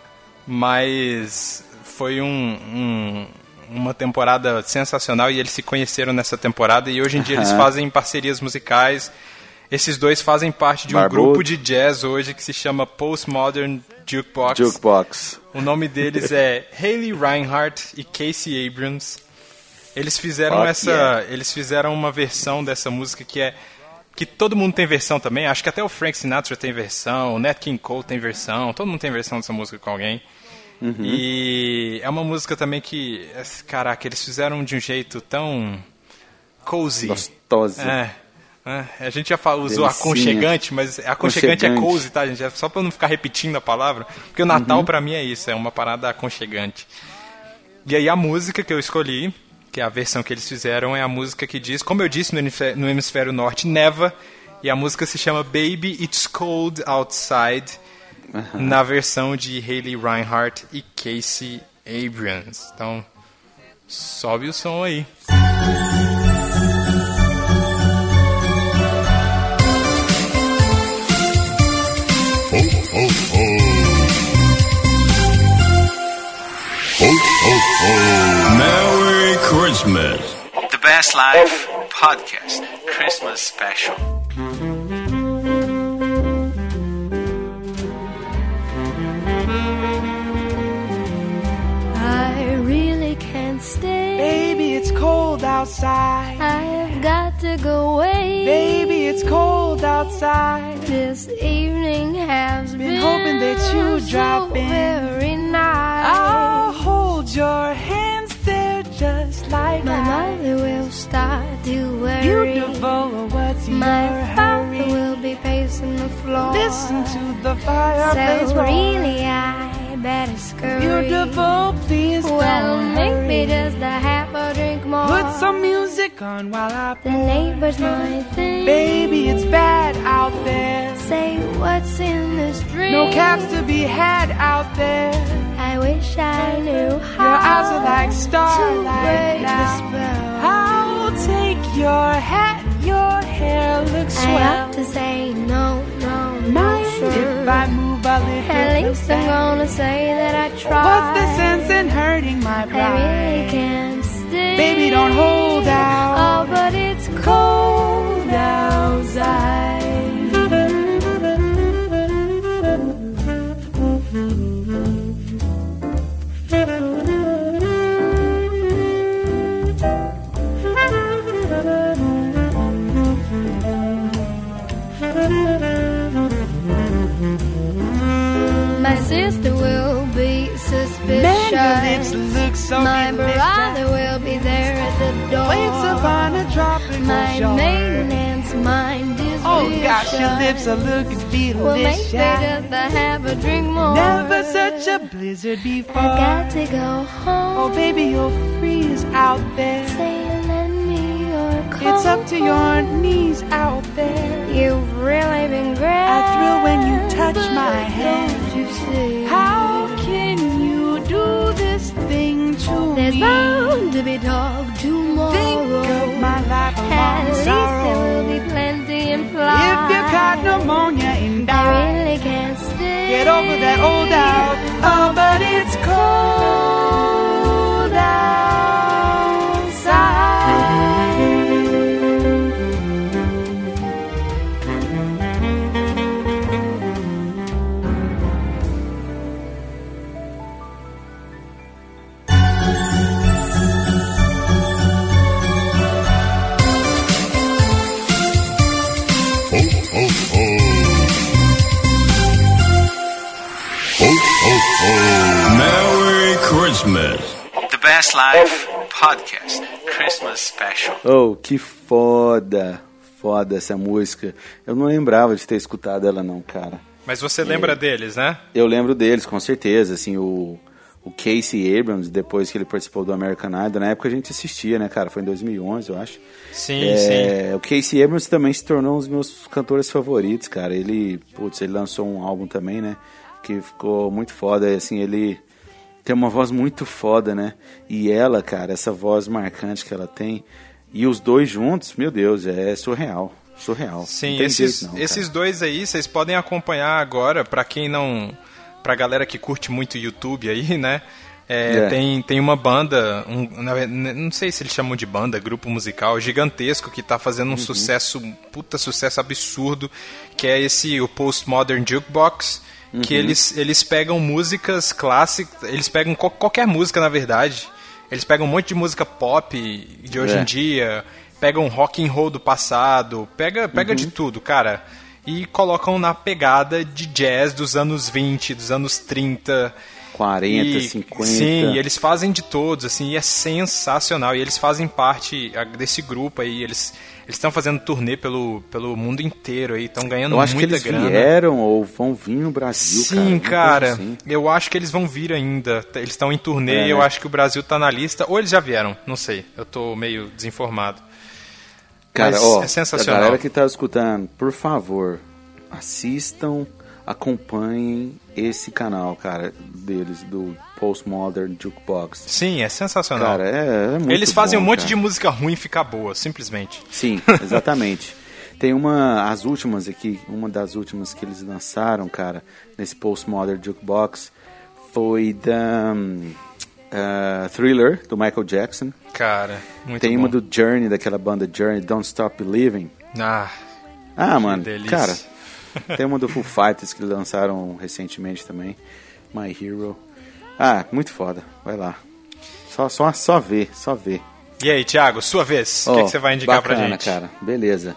mas foi um, um- uma temporada sensacional e eles se conheceram nessa temporada e hoje em dia eles Aham. fazem parcerias musicais. Esses dois fazem parte de um Barbudo. grupo de jazz hoje que se chama Postmodern Jukebox. Jukebox. O nome deles é Haley Reinhardt e Casey Abrams. Eles fizeram Fuck essa, yeah. eles fizeram uma versão dessa música que é que todo mundo tem versão também. Acho que até o Frank Sinatra tem versão, o Nat King Cole tem versão, todo mundo tem versão dessa música com alguém. Uhum. E é uma música também que, caraca, eles fizeram de um jeito tão cozy. Gostosa. É. é. A gente já falou, usou Delicinha. aconchegante, mas aconchegante, é Aconchegante. cozy, tá, gente? É só pra não ficar repetindo a palavra. Porque o Uhum. Natal pra mim é isso, é uma parada aconchegante. E aí a música que eu escolhi, que é a versão que eles fizeram, é a música que diz, como eu disse no hemisfé- no hemisfério norte, neva. E a música se chama Baby It's Cold Outside, na versão de Haley Reinhardt e Casey Abrams. Então, sobe o som aí. Ho, ho, ho. Ho, ho, ho. Merry Christmas. The Best Life Podcast Christmas Special. Cold outside. I've got to go away. Baby, it's cold outside. This evening has been, hoping that you so drop in. very nice. I'll hold your hands, they're just like My ice. mother will start to worry. Beautiful, what's My your father hurry? will be pacing the floor. Listen to the fireplace so really, I better scurry. Beautiful, please Well, maybe just a half a drink more. Put some music on while I The pour. neighbors might think. Baby, it's bad out there. Say what's in this drink. No caps to be had out there. I wish I knew how. Your eyes are like starlight the now. Your hat, your hair looks I swell. have to say no, no, no, Mind sure. if I move a little At least I'm gonna say that I tried. What's the sense in hurting my pride? I really can't stay. Baby, don't hold out. Oh, but it's cold so My delicious. brother will be there at the door. Waves upon a tropical My shore. maintenance mind is Oh gosh, your lips are looking Will make delicious. me just to have a drink more. Never such a blizzard before. I got to go home. Oh baby, you'll freeze out there. Say, lend me your coat. It's up to your knees out there. You've really been great. I thrill when you touch my hand. Don't you see? How can you do this to There's me? bound to be talk tomorrow. Think of my life At least sorrow. there will be plenty implied. If you caught pneumonia and I died, really can't stay. get over that old doubt. Oh, Best Life Podcast Christmas Special. Oh, que foda, foda essa música. Eu não lembrava de ter escutado ela não, cara. Mas você lembra deles, né? Eu lembro deles, com certeza, assim, o, o Casey Abrams, depois que ele participou do American Idol, na época a gente assistia, né, cara? Foi em 2011, eu acho. Sim, É, O Casey Abrams também se tornou um dos meus cantores favoritos, cara. Ele, putz, ele lançou um álbum também, né? Que ficou muito foda, assim, ele tem uma voz muito foda, né? E ela, cara, essa voz marcante que ela tem, e os dois juntos, meu Deus, é surreal. Surreal. Sim, esses, jeito não, esses dois aí, vocês podem acompanhar agora, pra quem não. Pra galera que curte muito YouTube aí, né? É, É. Tem, tem uma banda, um, não sei se eles chamam de banda, grupo musical gigantesco que tá fazendo um Uhum. sucesso, puta sucesso absurdo, que é esse, o Postmodern Jukebox, que Uhum. eles, eles pegam músicas clássicas, eles pegam qual- qualquer música na verdade, eles pegam um monte de música pop de hoje É. em dia, pegam rock and roll do passado, pega, pega Uhum. de tudo, cara. E colocam na pegada de jazz dos anos 20, dos anos 30. 40, E- 50. Sim, e eles fazem de todos, assim, e é sensacional. E eles fazem parte desse grupo aí, eles eles estão fazendo turnê pelo, pelo mundo inteiro aí, estão ganhando Eu acho que muita eles grana. vieram ou vão vir no Brasil, cara. Sim, coisa cara. assim. Eu acho que eles vão vir ainda. Eles estão em turnê, É, eu né? acho que o Brasil tá na lista. Ou eles já vieram, não sei. Eu tô meio desinformado. Cara, Mas ó, é sensacional. a galera que tá escutando, por favor, assistam, acompanhem esse canal, cara, deles, do Postmodern Jukebox. Sim, é sensacional. Cara, é, é muito eles fazem bom, um monte cara. de música ruim ficar boa, simplesmente. Sim, exatamente. Tem uma, as últimas aqui, uma das últimas que eles lançaram, cara, nesse Postmodern Jukebox, foi da hum, ah, Thriller, do Michael Jackson. Cara, muito Tem bom. uma do Journey, daquela banda Journey, Don't Stop Believing. Ah, Ah, mano, delícia. cara, tem uma do Foo Fighters que lançaram recentemente também, My Hero. Ah, muito foda, vai lá. Só, só, só ver, só ver. E aí, Thiago, sua vez. O que, Ó, que você vai indicar bacana, pra gente? cara. Beleza.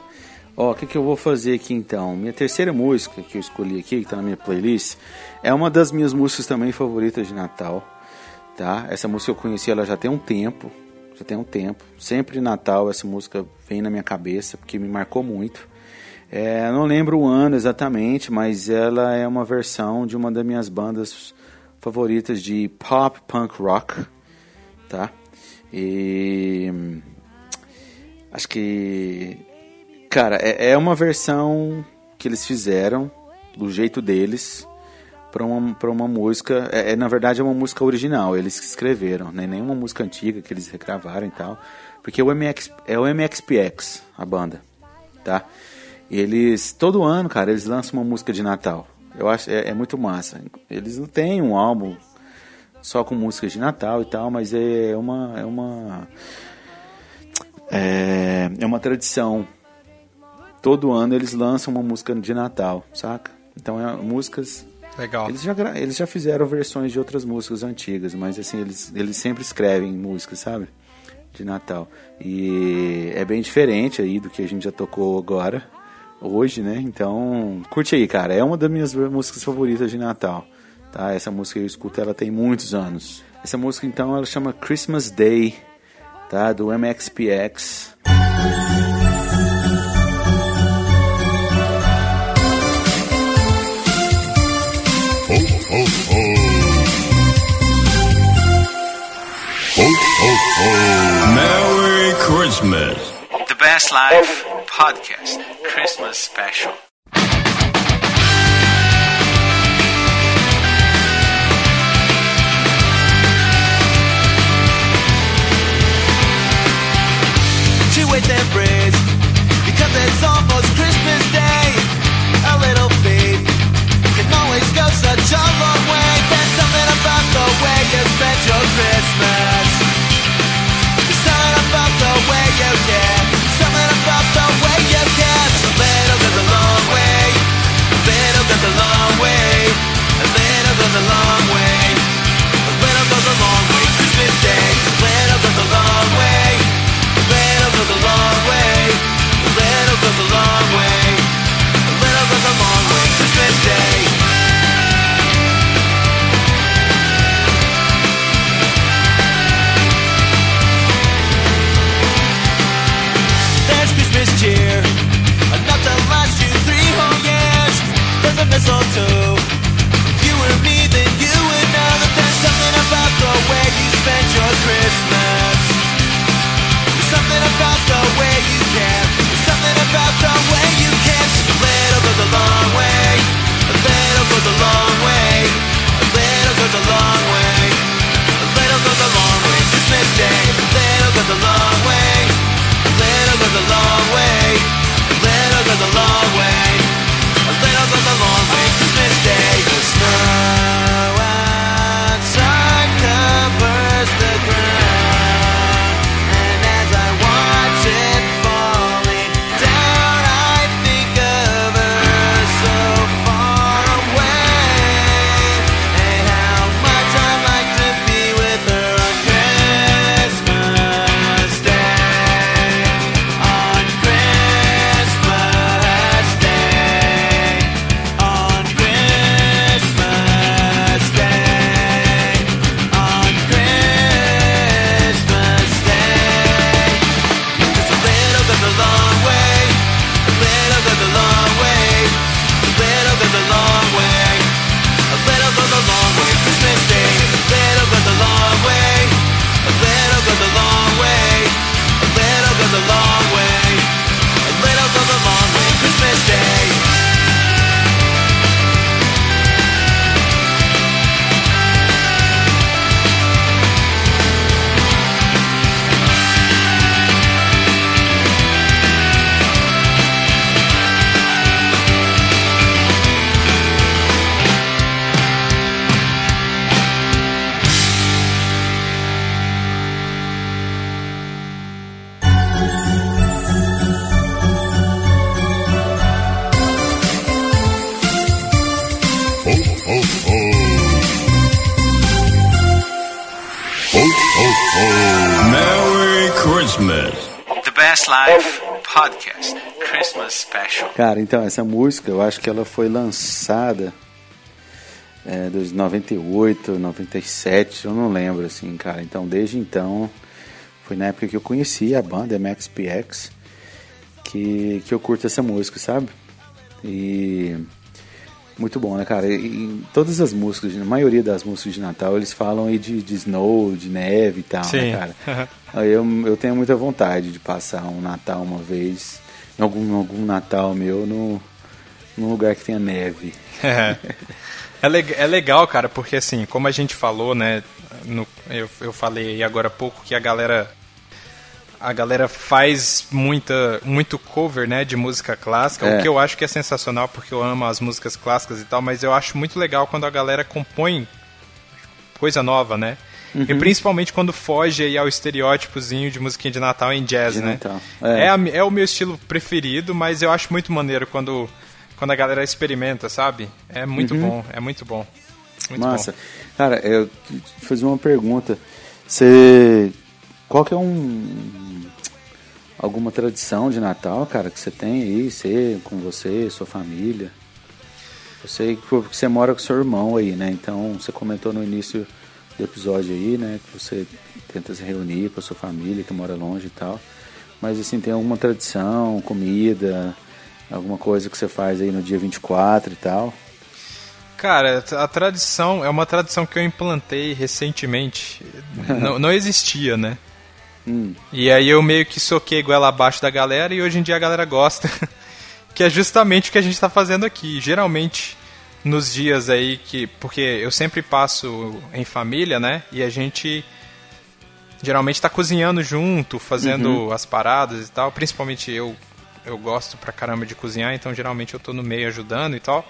Ó, o que, que eu vou fazer aqui então? Minha terceira música que eu escolhi aqui, que tá na minha playlist, é uma das minhas músicas também favoritas de Natal, tá? Essa música eu conheci ela já tem um tempo, já tem um tempo. Sempre Natal essa música vem na minha cabeça, porque me marcou muito. É, não lembro o ano exatamente, mas ela é uma versão de uma das minhas bandas favoritas de pop punk rock, tá? E hum, acho que cara é, é uma versão que eles fizeram do jeito deles para uma para uma música é, é, na verdade é uma música original eles escreveram não é nenhuma música antiga que eles regravaram e tal porque o MX é o MXPX a banda tá? E eles todo ano cara eles lançam uma música de Natal eu acho é, é muito massa eles não têm um álbum só com músicas de Natal e tal, mas é uma é uma é, é uma tradição. Todo ano eles lançam uma música de Natal, saca? Então é músicas Legal. eles já eles já fizeram versões de outras músicas antigas, mas assim eles eles sempre escrevem músicas, sabe? De Natal. E é bem diferente aí do que a gente já tocou agora, hoje, né? Então, curte aí, cara. É uma das minhas músicas favoritas de Natal. Tá? Essa música eu escuto ela tem muitos anos. Essa música então ela chama Christmas Day, tá? Do MXPX. Ho, ho, ho. Merry Christmas. Best Life Podcast Christmas Special. Goes a long way. Goes a long way. Christmas Day. Goes a long way. Goes a long way. Goes a long way. Goes a long way. Christmas Day. There's Christmas cheer, enough to last you three whole years. There's a mistletoe. Christmas. There's something about the way you. There's something about the way you. A little goes a long way. A little goes a long way. A little goes a long way. A little goes a long way. Christmas Day. A little goes a long way. A little goes a long way. A little goes a long way. A little goes a long way. Podcast Christmas Special. Cara, então essa música eu acho que ela foi lançada é, dos 98, 97, eu não lembro assim, cara. Então desde então foi na época que eu conheci a banda MXPX que, que eu curto essa música, sabe? E muito bom, né, cara? E, e todas as músicas, a maioria das músicas de Natal, eles falam aí de, de snow, de neve e tal, Sim. né, cara? Aí eu, eu tenho muita vontade de passar um Natal uma vez, em algum, algum Natal meu, no, num lugar que tenha neve. É. É, leg- é legal, cara, porque assim, como a gente falou, né? no- eu, eu falei aí agora há pouco que a galera. A galera faz muita, muito cover, né, de música clássica, É. o que eu acho que é sensacional, porque eu amo as músicas clássicas e tal, mas eu acho muito legal quando a galera compõe coisa nova, né? Uhum. E principalmente quando foge aí ao estereótipozinho de musiquinha de Natal em jazz, De né? Natal, É. é. a- é o meu estilo preferido, mas eu acho muito maneiro quando, quando a galera experimenta, sabe? É muito bom, é muito bom. Muito Uhum. Massa. bom. Cara, eu te fazer uma pergunta. Você. Qual que é um. Alguma tradição de Natal, cara, que você tem aí, você, com você, sua família? Eu sei que você mora com seu irmão aí, né? Então você comentou no início do episódio aí, né? Que você tenta se reunir com a sua família que mora longe e tal. Mas assim, tem alguma tradição, comida, alguma coisa que você faz aí no dia 24 e tal? Cara, a tradição é uma tradição que eu implantei recentemente. não, não existia, né? Hum, E aí eu meio que soquei goela abaixo da galera e hoje em dia a galera gosta. que é justamente o que a gente tá fazendo aqui. Geralmente, nos dias aí que. Porque eu sempre passo em família, né? E a gente geralmente tá cozinhando junto, fazendo as paradas e tal. Principalmente eu, eu gosto pra caramba de cozinhar, então geralmente eu tô no meio ajudando e tal.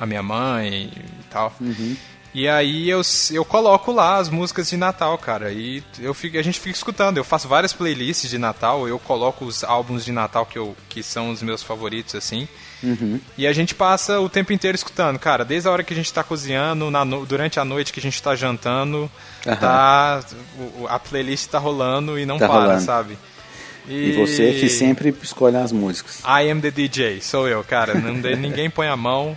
A minha mãe e tal. E aí eu, eu coloco lá as músicas de Natal, cara. E eu fico, a gente fica escutando. Eu faço várias playlists de Natal, eu coloco os álbuns de Natal que, eu, que são os meus favoritos, assim. E a gente passa o tempo inteiro escutando, cara. Desde a hora que a gente tá cozinhando, na durante a noite que a gente tá jantando, Aham. tá, a playlist tá rolando e não Tá para, rolando. sabe? E você que sempre escolhe as músicas. I am the DJ, sou eu, cara. Não, ninguém põe a mão,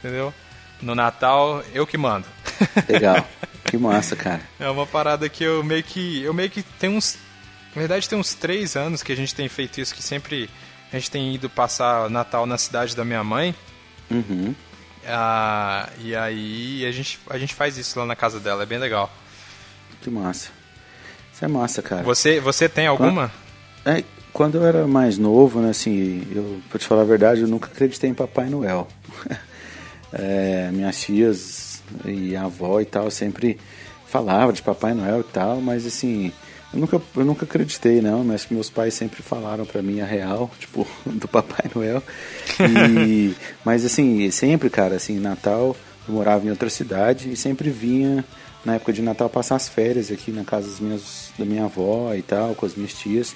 entendeu? No Natal, eu que mando. Legal. que massa, cara. É uma parada que eu meio que. Eu meio que tem uns. Na verdade, tem uns três anos que a gente tem feito isso, que sempre a gente tem ido passar Natal na cidade da minha mãe. Uhum. Ah, e aí a gente, a gente faz isso lá na casa dela, é bem legal. Que massa. Isso é massa, cara. Você, você tem alguma? É, quando eu era mais novo, né, assim, eu, pra te falar a verdade, eu nunca acreditei em Papai Noel. É, minhas tias e a avó e tal sempre falavam de Papai Noel e tal, mas assim, eu nunca, eu nunca acreditei, não, mas que meus pais sempre falaram pra mim a real, tipo, do Papai Noel. E, mas assim, sempre, cara, assim, Natal, eu morava em outra cidade e sempre vinha na época de Natal passar as férias aqui na casa das minhas, da minha avó e tal, com as minhas tias.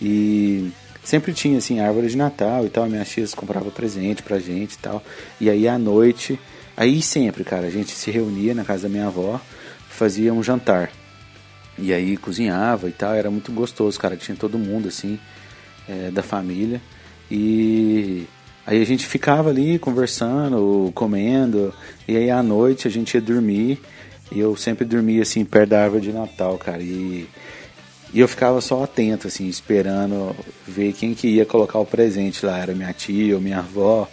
E sempre tinha assim árvore de Natal e tal, minhas tias compravam presente pra gente e tal. E aí à noite, aí sempre, cara, a gente se reunia na casa da minha avó, fazia um jantar. E aí cozinhava e tal, era muito gostoso, cara, tinha todo mundo assim é, da família. E aí a gente ficava ali conversando, comendo, e aí à noite a gente ia dormir. E eu sempre dormia assim perto da árvore de Natal, cara. E, e eu ficava só atento, assim, esperando ver quem que ia colocar o presente lá. Era minha tia ou minha avó.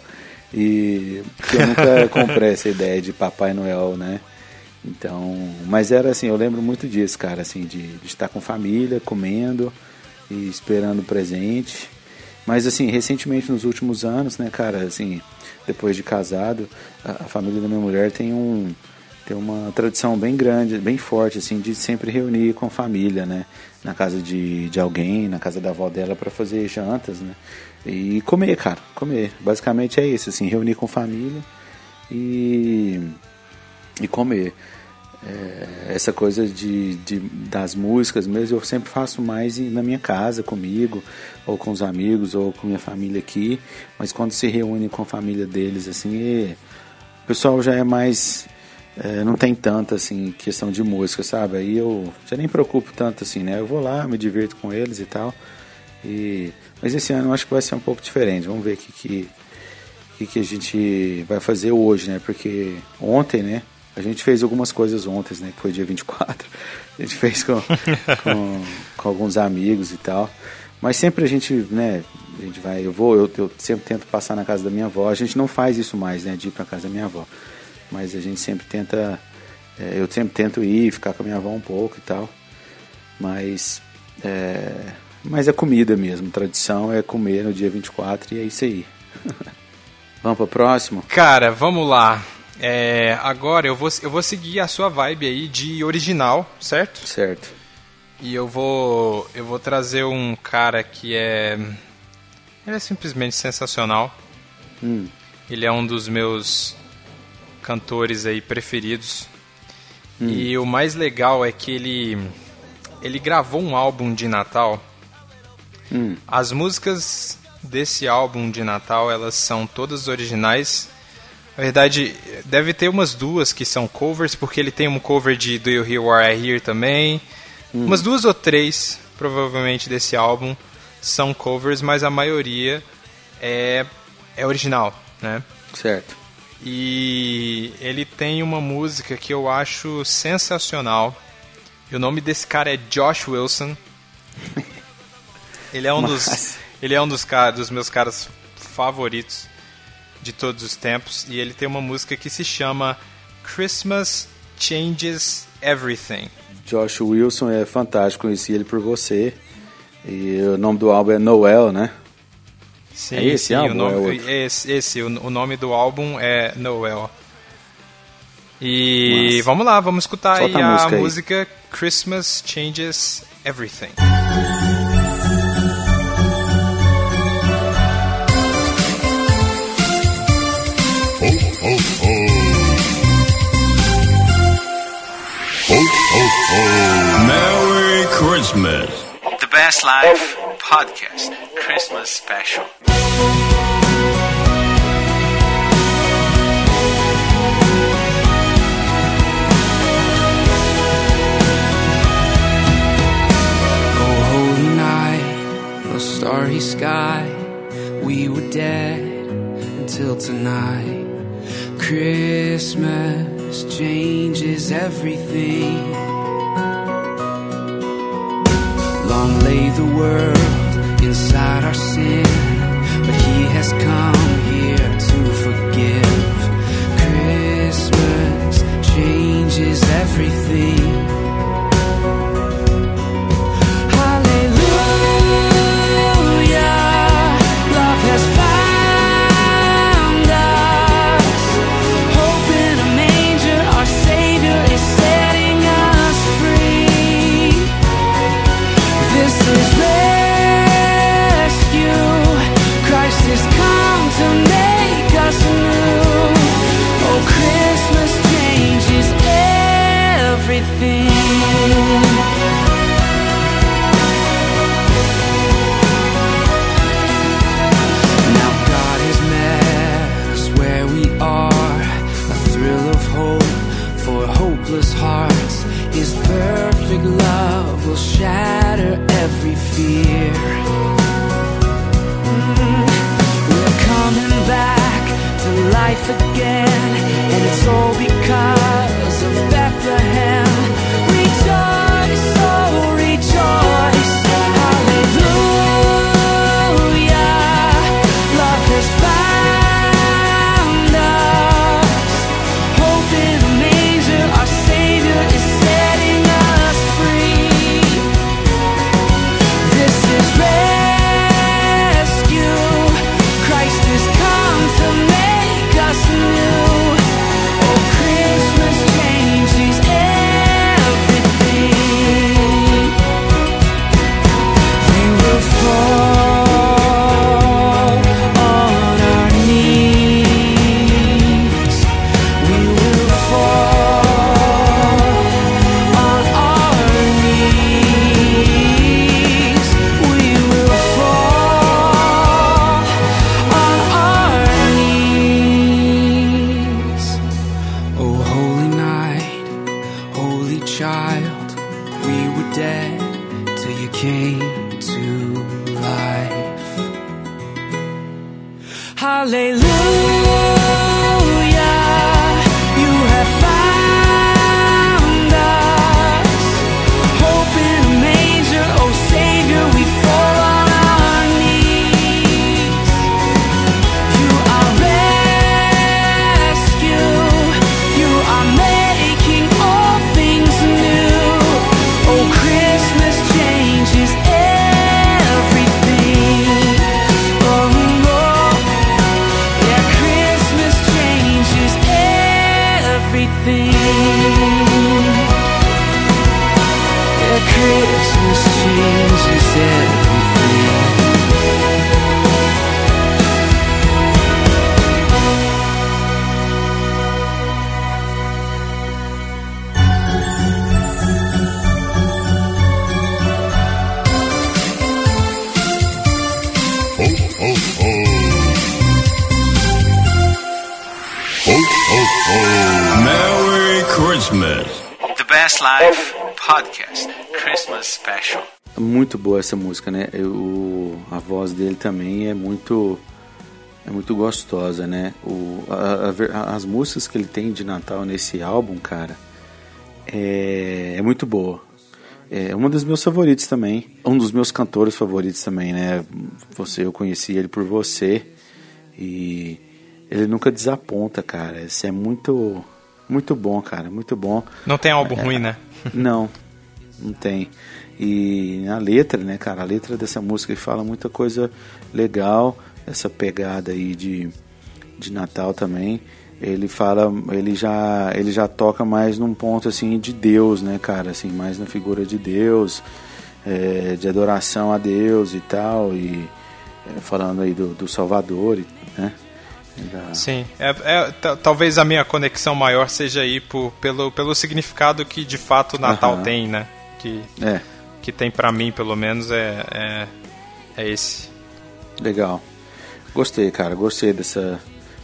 E eu nunca comprei essa ideia de Papai Noel, né? Então, mas era assim, eu lembro muito disso, cara, assim, de, de estar com família, comendo e esperando o presente. Mas assim, recentemente nos últimos anos, né, cara, assim, depois de casado, a, a família da minha mulher tem um tem uma tradição bem grande, bem forte, assim, de sempre reunir com a família, né? Na casa de, de alguém, na casa da avó dela, para fazer jantas, né? E comer, cara, comer. Basicamente é isso, assim, reunir com família e, e comer. É, essa coisa de, de, das músicas mesmo, eu sempre faço mais na minha casa, comigo, ou com os amigos, ou com minha família aqui. Mas quando se reúne com a família deles, assim, e o pessoal já é mais. é, não tem tanta assim questão de música, sabe? Aí eu já nem preocupo tanto assim, né? Eu vou lá, me divirto com eles e tal. E, mas esse ano eu acho que vai ser um pouco diferente. Vamos ver o que, que, que, que a gente vai fazer hoje, né? Porque ontem, né? A gente fez algumas coisas ontem, né? Que foi dia 24. A gente fez com, com, com alguns amigos e tal. Mas sempre a gente, né? A gente vai, eu vou, eu, eu sempre tento passar na casa da minha avó. A gente não faz isso mais, né? De ir pra casa da minha avó. Mas a gente sempre tenta, é, eu sempre tento ir, ficar com a minha avó um pouco e tal. Mas, é, mas é comida mesmo. Tradição é comer no dia 24 e é isso aí. Vamos pro próximo? Cara, vamos lá. É, agora eu vou, eu vou seguir a sua vibe aí de original, certo? Certo. E eu vou eu vou trazer um cara que é ele é simplesmente sensacional. Hum. Ele é um dos meus cantores aí preferidos. E o mais legal é que ele ele gravou um álbum de Natal. Hum. As músicas desse álbum de Natal, elas são todas originais. Na verdade, deve ter umas duas que são covers, porque ele tem um cover de Do You Hear What I Hear também. Umas duas ou três, provavelmente, desse álbum são covers, mas a maioria é, é original, né? Certo. E ele tem uma música que eu acho sensacional. E o nome desse cara é Josh Wilson. Ele é um dos, Mas- ele é um dos, caras, dos meus caras favoritos de todos os tempos. E ele tem uma música que se chama Christmas Changes Everything. Josh Wilson é fantástico, conheci ele por você. E o nome do álbum é Noel, né? Sim, É esse sim, álbum o nome, é esse, esse, o, o nome do álbum é Noel. E Massa. vamos lá, vamos escutar a a música aí. música Christmas Changes Everything. Ho, ho, ho. Ho, ho, ho. Merry Christmas. The Best Life Podcast Christmas Special. Oh, holy night, no starry sky. We were dead until tonight. Christmas changes everything. Long lay the world inside our sin, but He has come here to forgive. Christmas changes everything. Perfect love will shatter every fear. Mm, We're coming back to life again, and it's all because of Bethlehem. Boa essa música, né? Eu- a voz dele também é muito é muito gostosa, né? O, a- a as músicas que ele tem de Natal nesse álbum, cara, é, é muito boa. É uma dos meus favoritos também. Um dos meus cantores favoritos também, né? Você, eu conheci ele por você. E ele nunca desaponta, cara. Esse é muito, muito bom, cara. Muito bom. Não tem álbum ruim, né? Não, não tem. E a letra, né, cara? A letra dessa música fala muita coisa legal, essa pegada aí de, de Natal também. Ele fala, ele já, ele já toca mais num ponto assim de Deus, né, cara? Assim, mais na figura de Deus, é, de adoração a Deus e tal, e é, falando aí do, do Salvador, né? Da- Sim, é, é, ta- talvez a minha conexão maior seja aí por, pelo, pelo significado que de fato o Natal Aham. tem, né? Que, É, que tem pra mim, pelo menos, é, é, é esse. Legal. Gostei, cara. Gostei dessa,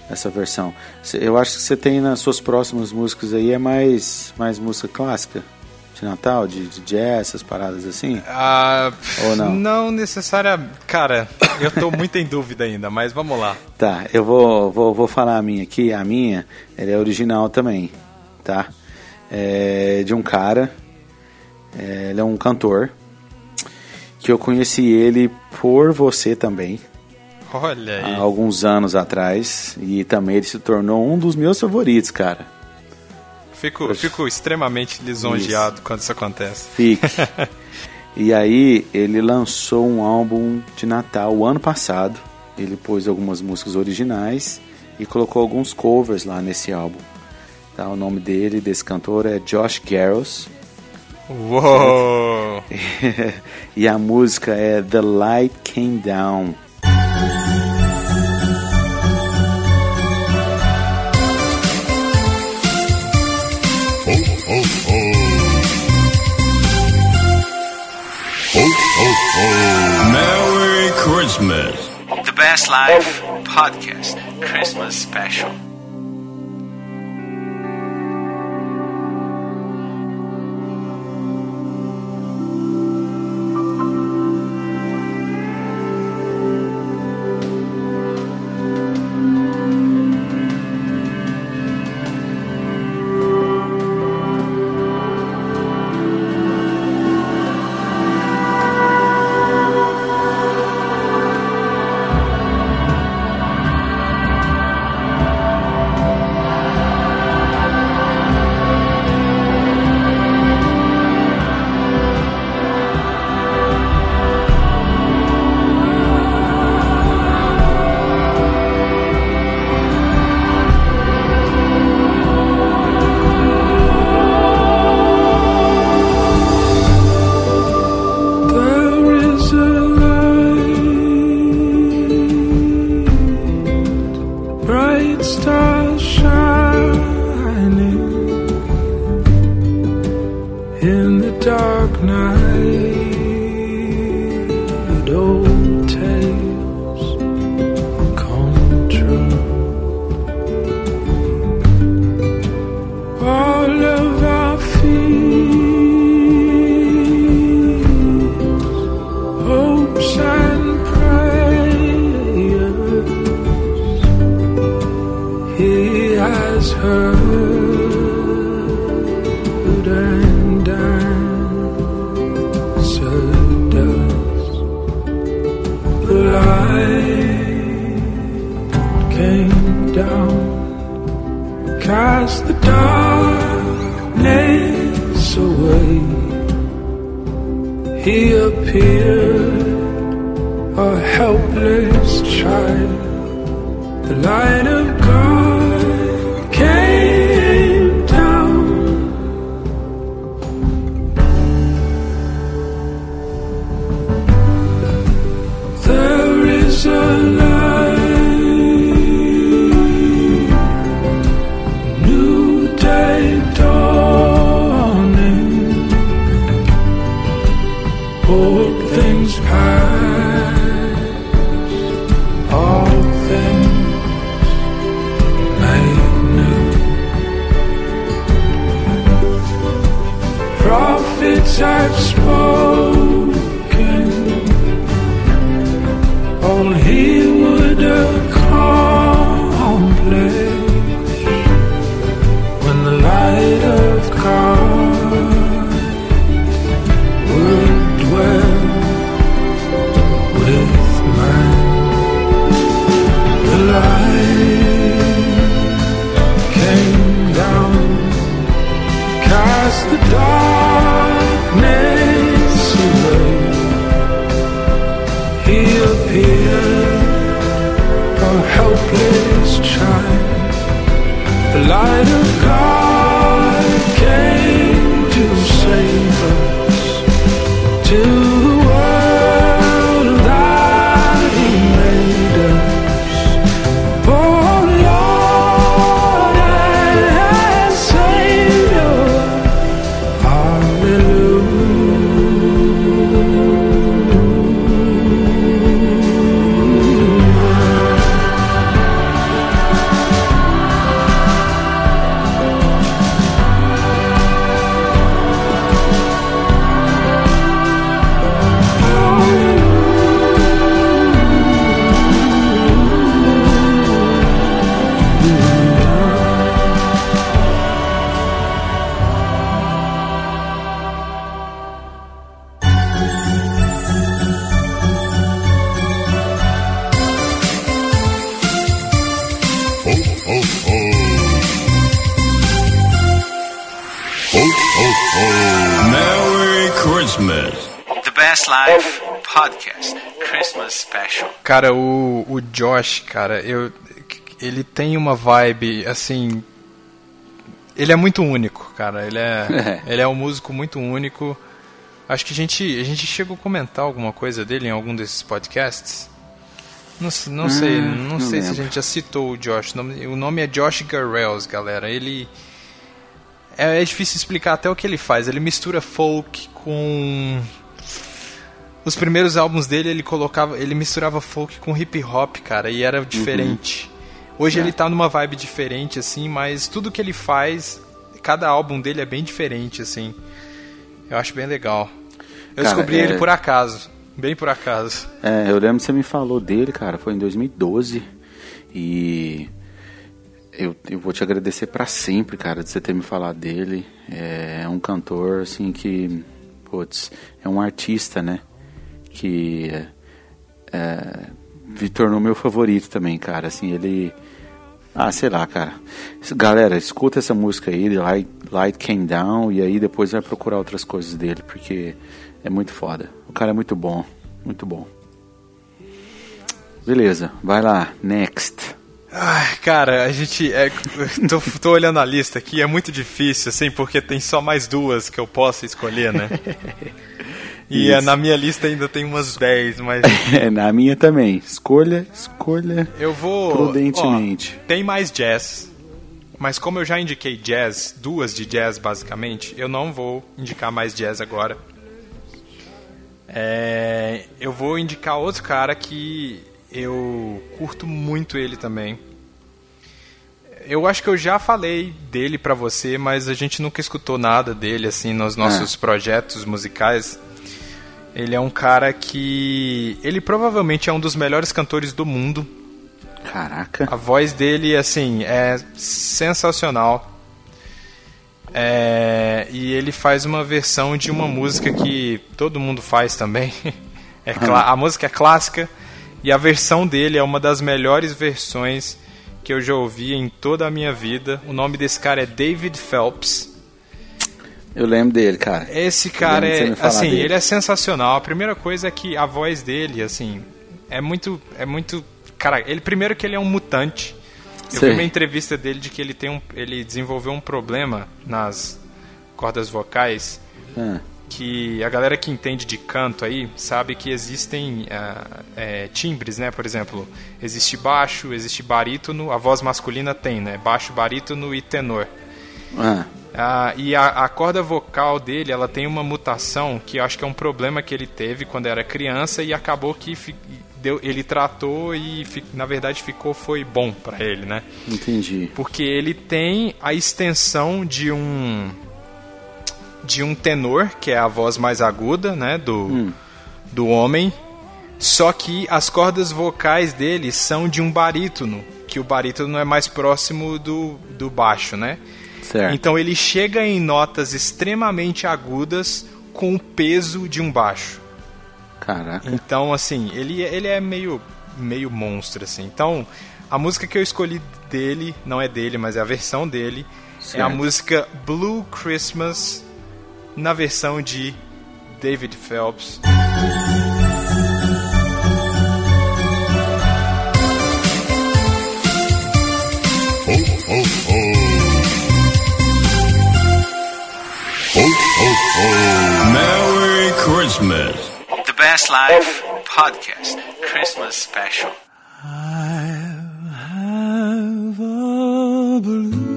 dessa versão. Eu acho que você tem nas suas próximas músicas aí é mais, mais música clássica de Natal, de, de jazz, essas paradas assim. Ah, Ou não? Não necessária. Cara, eu tô muito em dúvida ainda, mas vamos lá. Tá, eu vou, vou, vou falar a minha aqui. A minha, ela é original também, tá? É de um cara, é, ele é um cantor, que eu conheci ele por você também, Olha aí. há alguns anos atrás, e também ele se tornou um dos meus favoritos, cara. Fico, fico extremamente lisonjeado quando isso acontece. Fique. e aí ele lançou um álbum de Natal o ano passado. Ele pôs algumas músicas originais e colocou alguns covers lá nesse álbum. Tá, o nome dele, desse cantor, é Josh Garros. Uou! e a música é The Light Came Down. Merry Christmas. The Best Life Podcast Christmas Special. Cara, o, o Josh, cara, eu, ele tem uma vibe, assim... Ele é muito único, cara. Ele é, ele é um músico muito único. Acho que a gente, a gente chegou a comentar alguma coisa dele em algum desses podcasts. Não, não sei, Hum, não, não sei se a lembro. gente já citou o Josh. O nome, o nome é Josh Garrels, galera. Ele é, é difícil explicar até o que ele faz. Ele mistura folk com os primeiros álbuns dele ele colocava, ele misturava folk com hip hop, cara, e era diferente. Hoje É. ele tá numa vibe diferente assim, mas tudo que ele faz, cada álbum dele é bem diferente assim. Eu acho bem legal. Eu Cara, descobri é- ele por acaso, bem por acaso. É, eu lembro que você me falou dele, cara, foi em 2012. E eu, eu vou te agradecer pra sempre, cara, de você ter me falado dele. É um cantor, assim, que, putz, é um artista, né? Que é, me tornou meu favorito também, cara. Assim, ele. Ah, sei lá, cara. Galera, escuta essa música aí, Light, Light Came Down, e aí depois vai procurar outras coisas dele, porque é muito foda. O cara é muito bom, muito bom. Beleza, vai lá, next. Ai, cara, a gente. É, tô, tô olhando a lista aqui, é muito difícil, assim, porque tem só mais duas que eu posso escolher, né? E é, na minha lista ainda tem umas 10, mas É, na minha também. Escolha, escolha eu vou. prudentemente. ó, tem mais jazz, mas como eu já indiquei jazz, duas de jazz basicamente, eu não vou indicar mais jazz agora. É, eu vou indicar outro cara que eu curto muito ele também. Eu acho que eu já falei dele pra você, mas a gente nunca escutou nada dele assim nos nossos projetos musicais. Ele é um cara que ele provavelmente é um dos melhores cantores do mundo. Caraca. A voz dele, assim, é sensacional. É, e ele faz uma versão de uma música que todo mundo faz também. É a música é clássica e a versão dele é uma das melhores versões que eu já ouvi em toda a minha vida. O nome desse cara é David Phelps. Eu lembro dele, cara. Esse cara é, assim, dele. ele é sensacional. A primeira coisa é que a voz dele, assim, é muito, é muito, cara, ele primeiro que ele é um mutante. Eu Sei. vi uma entrevista dele de que ele tem um, ele desenvolveu um problema nas cordas vocais Ah, que a galera que entende de canto aí sabe que existem ah, é, timbres, né? Por exemplo, existe baixo, existe barítono, a voz masculina tem, né? Baixo, barítono e tenor. ah, Ah, e a, a corda vocal dele, ela tem uma mutação que eu acho que é um problema que ele teve quando era criança e acabou que fi- deu, ele tratou e fi- na verdade ficou foi bom pra ele, né? entendi. Porque ele tem a extensão de um de um tenor, que é a voz mais aguda, né, do do homem, só que as cordas vocais dele são de um barítono, que o barítono é mais próximo do, do baixo, né? Certo. Então ele chega em notas extremamente agudas com o peso de um baixo. Caraca. Então, assim, ele, ele é meio, meio monstro, assim. Então, a música que eu escolhi dele, não é dele, mas é a versão dele, é a Certo. música Blue Christmas, na versão de David Phelps. Ho, ho, ho. Ho, ho. Merry Christmas. The Best Life Podcast Christmas Special. I'll have a blue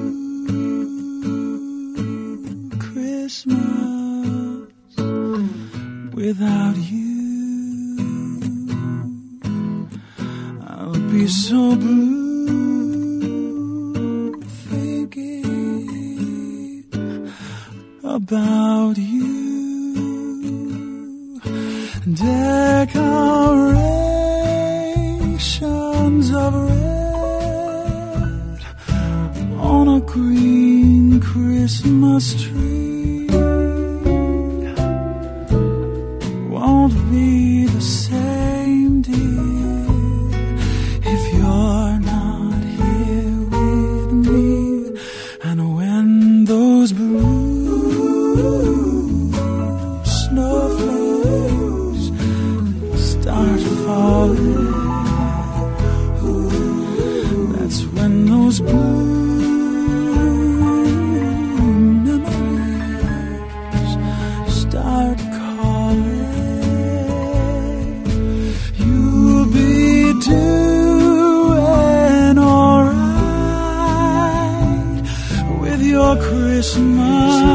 Christmas without you. I'll be so blue about you. Decorations of red on a green Christmas tree won't be the same, Christmas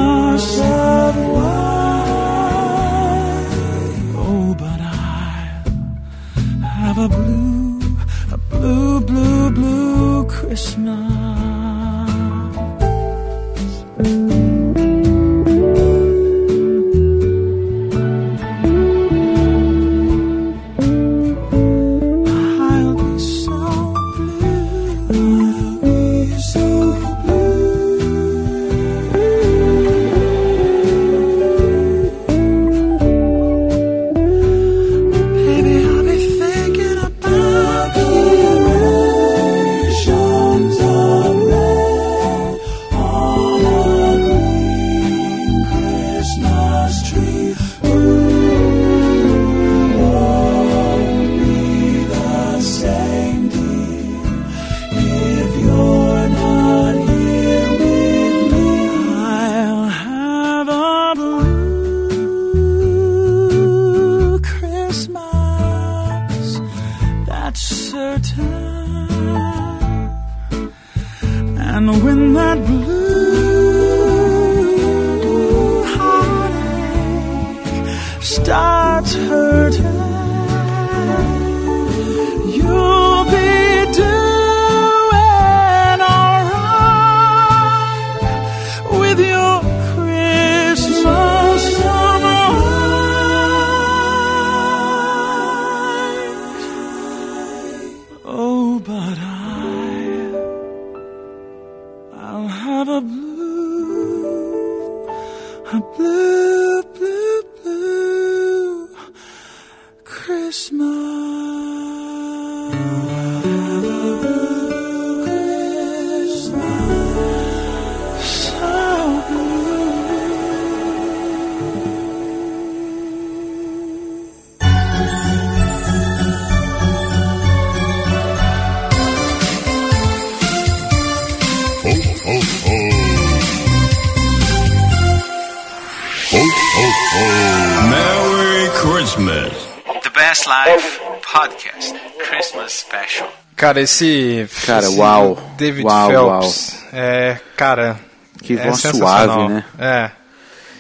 Cara, esse. Cara, esse uau. David Uau, Phelps. É, cara. Que é voz suave, né? É.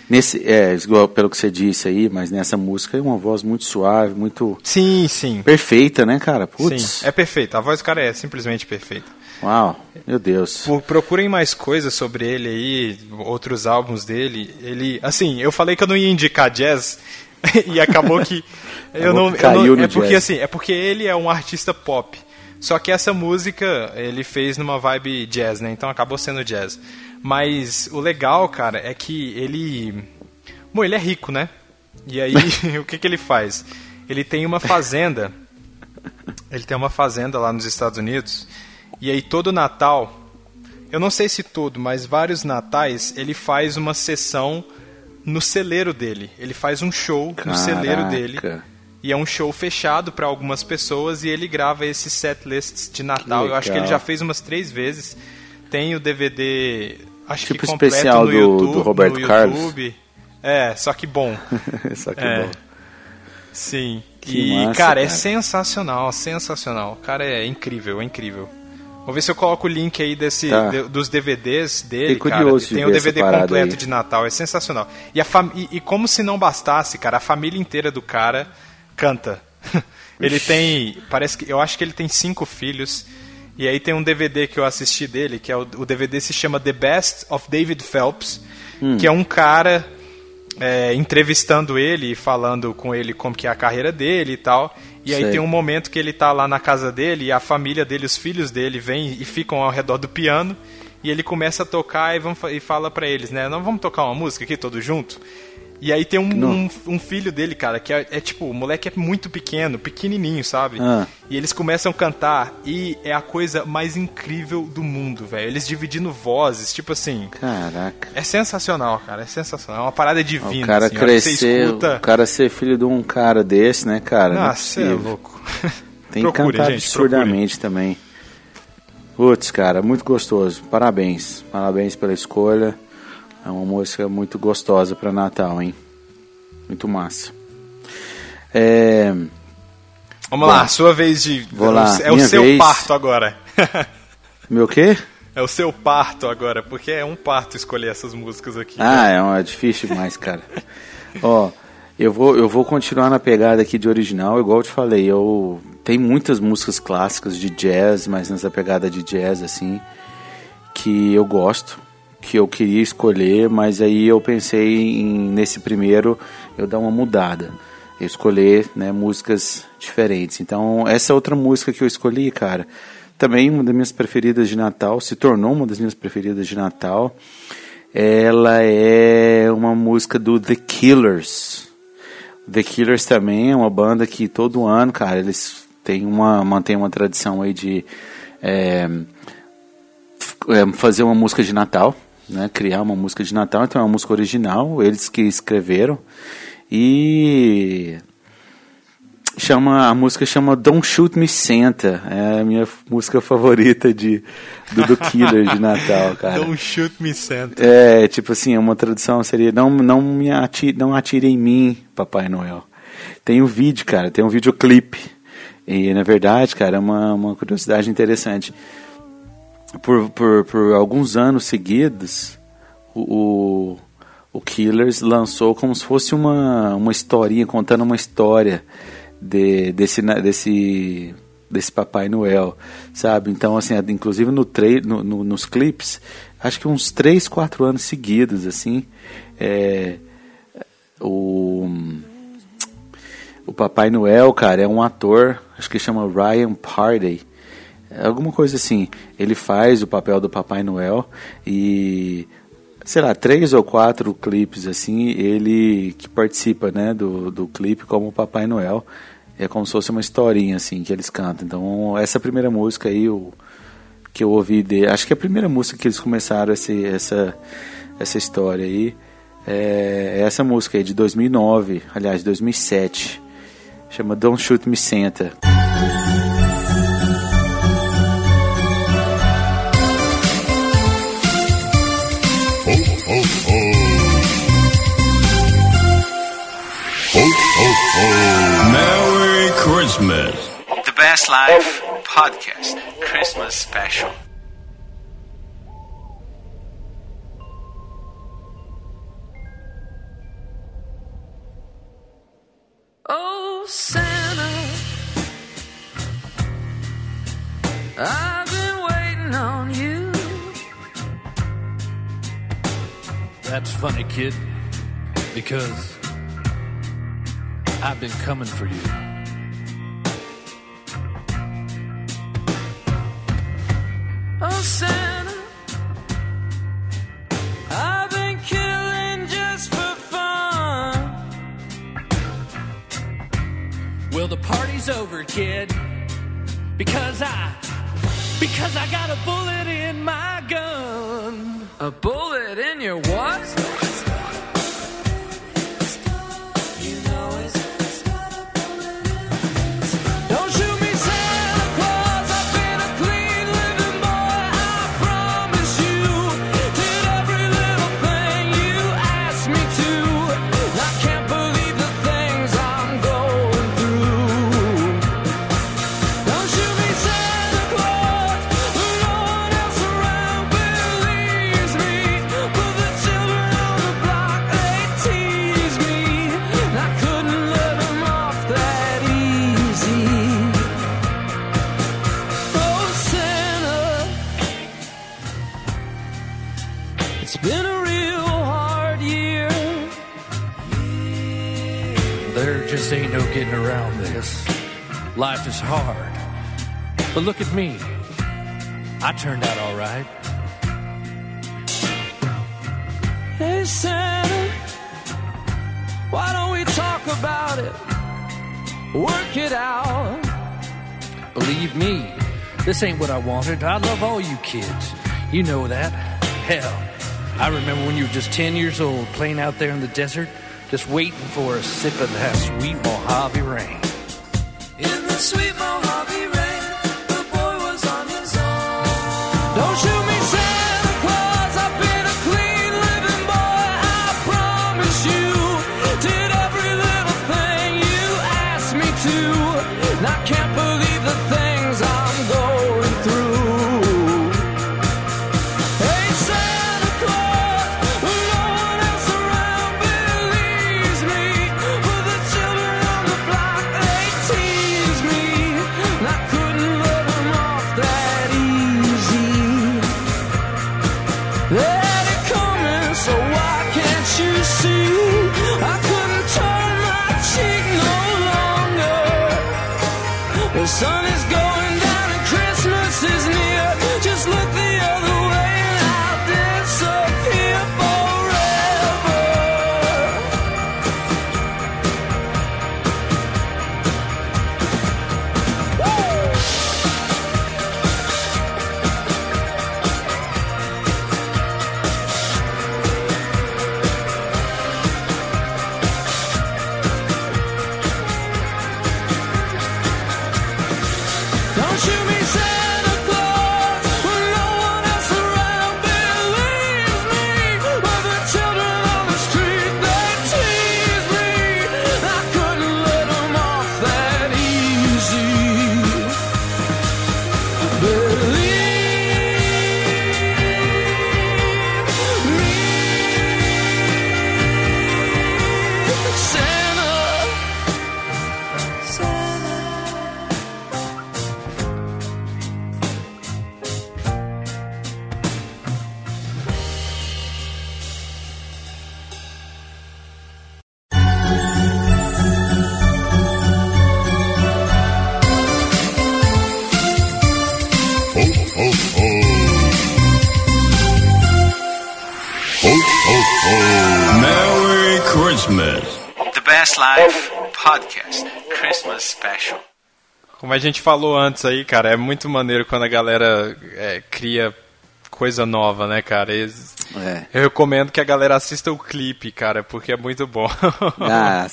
Nesse, é, pelo que você disse aí, mas nessa música é uma voz muito suave, muito Sim, sim. perfeita, né, cara? Putz. Sim, é perfeito. A voz do cara é simplesmente perfeita. Uau, meu Deus. Por- Procurem mais coisas sobre ele aí, outros álbuns dele. Ele, assim, eu falei que eu não ia indicar jazz e acabou que eu Acabou não, que eu caiu não no é porque jazz. assim, é porque ele é um artista pop. Só que essa música ele fez numa vibe jazz, né? Então acabou sendo jazz. Mas o legal, cara, é que ele Bom, ele é rico, né? E aí, o que, que ele faz? Ele tem uma fazenda. Ele tem uma fazenda lá nos Estados Unidos. E aí, todo Natal, eu não sei se todo, mas vários natais, ele faz uma sessão no celeiro dele. Ele faz um show no celeiro dele. E é um show fechado para algumas pessoas e ele grava esses set lists de Natal. Eu acho que ele já fez umas três vezes. Tem o DVD, acho Tipo que completo especial no do- YouTube, do Roberto Carlos. É, só que bom. Só que É. bom. Sim. Que e, massa, cara, é cara. sensacional, sensacional. O cara é incrível, é incrível. Vou ver se eu coloco o link aí desse, Tá. de- dos DVDs dele, cara. de Tem o DVD completo aí. de Natal, é sensacional. E, a e, e como se não bastasse, cara, a família inteira do cara canta. ele tem, parece que, eu acho que ele tem cinco filhos. E aí tem um DVD que eu assisti dele, que é o, o DVD se chama The Best of David Phelps, Hum. que é um cara é, entrevistando ele e falando com ele como que é a carreira dele e tal. E aí Sei. tem um momento que ele tá lá na casa dele e a família dele, os filhos dele, vêm e ficam ao redor do piano. E ele começa a tocar e, fa- e fala pra eles, né? Não vamos tocar uma música aqui todos junto? E aí tem um, um, um filho dele, cara, que é, é tipo, o moleque é muito pequeno, pequenininho, sabe? Ah. E eles começam a cantar e é a coisa mais incrível do mundo, velho. Eles dividindo vozes, tipo assim. Caraca. É sensacional, cara. É sensacional. É uma parada divina. O cara assim, crescer, escuta... o cara ser filho de um cara desse, né, cara? Nossa, você é louco. Tem que Procure, cantar gente, absurdamente também. Putz, cara, muito gostoso. Parabéns. Parabéns pela escolha. É uma música muito gostosa para Natal, hein? Muito massa. É, Vamos Bom, lá, sua vez de. vou lá, É o seu vez. parto agora. meu quê? É o seu parto agora, porque é um parto escolher essas músicas aqui. Ah, é, uma- é difícil demais, cara. Ó, eu vou, eu vou continuar na pegada aqui de original, igual eu te falei, eu tem muitas músicas clássicas de jazz, mas nessa pegada de jazz assim, que eu gosto, que eu queria escolher, mas aí eu pensei em nesse primeiro eu dar uma mudada. Eu escolher, né, músicas diferentes. Então, essa outra música que eu escolhi, cara, também uma das minhas preferidas de Natal, se tornou uma das minhas preferidas de Natal. Ela é uma música do The Killers. The Killers também é uma banda que todo ano, cara, eles têm uma, mantêm uma tradição aí de é, é, fazer uma música de Natal, né? Criar uma música de Natal, então é uma música original, eles que escreveram. E chama a música chama Don't Shoot Me Santa, é a minha música favorita de do The Killers de Natal, cara. Don't shoot me, Santa. É, tipo assim, uma tradução seria não não me atire, não atire em mim, Papai Noel. Tem um vídeo, cara, tem um videoclipe. E na verdade, cara, é uma, uma curiosidade interessante. Por, por, por alguns anos seguidos, o, o, o Killers lançou como se fosse uma, uma historinha, contando uma história de, desse, desse, desse Papai Noel, sabe? Então, assim, inclusive no trai no, no- nos clipes, acho que uns 3, 4 anos seguidos, assim, é, o, o Papai Noel, cara, é um ator, acho que chama Ryan Parday, alguma coisa assim. Ele faz o papel do Papai Noel e sei lá, três ou quatro clipes assim, ele que participa, né, do, do clipe como Papai Noel. É como se fosse uma historinha assim que eles cantam. Então, essa primeira música aí o que eu ouvi de, acho que é a primeira música que eles começaram esse, essa essa história aí é essa música aí de 2009, aliás, 2007. Chama Don't Shoot Me Santa. Ho, ho. Merry Christmas. The Best Life Podcast Christmas Special. Oh, Santa, I've been waiting on you. That's funny, kid, because I've been coming for you. Oh, Santa, I've been killing just for fun. Well, the party's over, kid, because I, because I got a bullet in my gun. A bullet in your what? Life is hard. But look at me. I turned out all right. Hey, Santa, why don't we talk about it? Work it out. Believe me, this ain't what I wanted. I love all you kids. You know that. Hell, I remember when you were just 10 years old playing out there in the desert, just waiting for a sip of that sweet Mojave rain. In the sweet Mojave Como a gente falou antes aí, cara, é muito maneiro quando a galera é, cria coisa nova, né, cara? Eles- É. Eu recomendo que a galera assista o clipe, cara, porque é muito bom. Ah,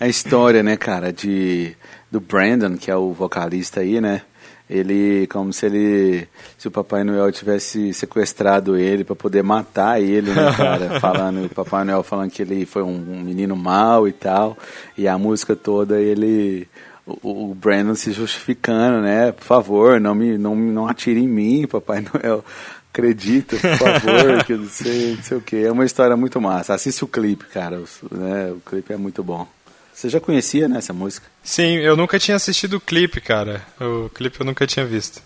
a história, né, cara, de do Brandon, que é o vocalista aí, né? Ele, como se ele, se o Papai Noel tivesse sequestrado ele para poder matar ele, né, cara? falando, o Papai Noel falando que ele foi um, um menino mau e tal, e a música toda ele o, o Brandon se justificando, né? Por favor, não me não, não atire em mim, Papai Noel. Acredita, por favor, que eu não sei, não sei o que. É uma história muito massa. Assiste o clipe, cara. O, né, o clipe é muito bom. Você já conhecia, né, essa música? Sim, eu nunca tinha assistido o clipe, cara. O clipe eu nunca tinha visto.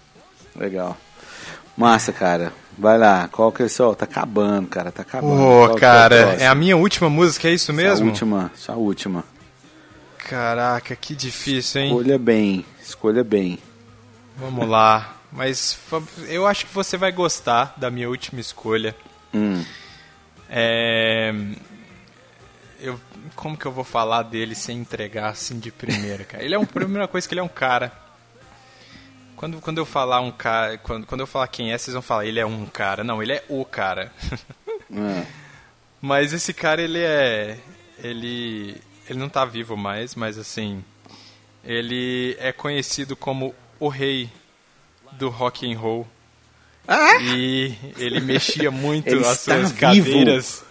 Legal. Massa, cara. Vai lá. Qual que é o seu? Tá acabando, cara. Tá acabando. É a cara, próxima? é a minha última música, é isso mesmo? última. Sua última. Caraca, que difícil, hein? Escolha bem. Escolha bem. Vamos lá. Mas eu acho que você vai gostar da minha última escolha. Hum. É... Eu... Como que eu vou falar dele sem entregar assim de primeira, cara? Ele é um... Primeira coisa que ele é um cara. Quando, quando eu falar um cara... Quando, quando eu falar quem é, vocês vão falar, ele é um cara. Não, ele é o cara. É. Mas esse cara, ele é... Ele... Ele não tá vivo mais, mas assim... Ele é conhecido como o rei do rock and roll. E ele mexia muito Ele as está suas vivo. cadeiras.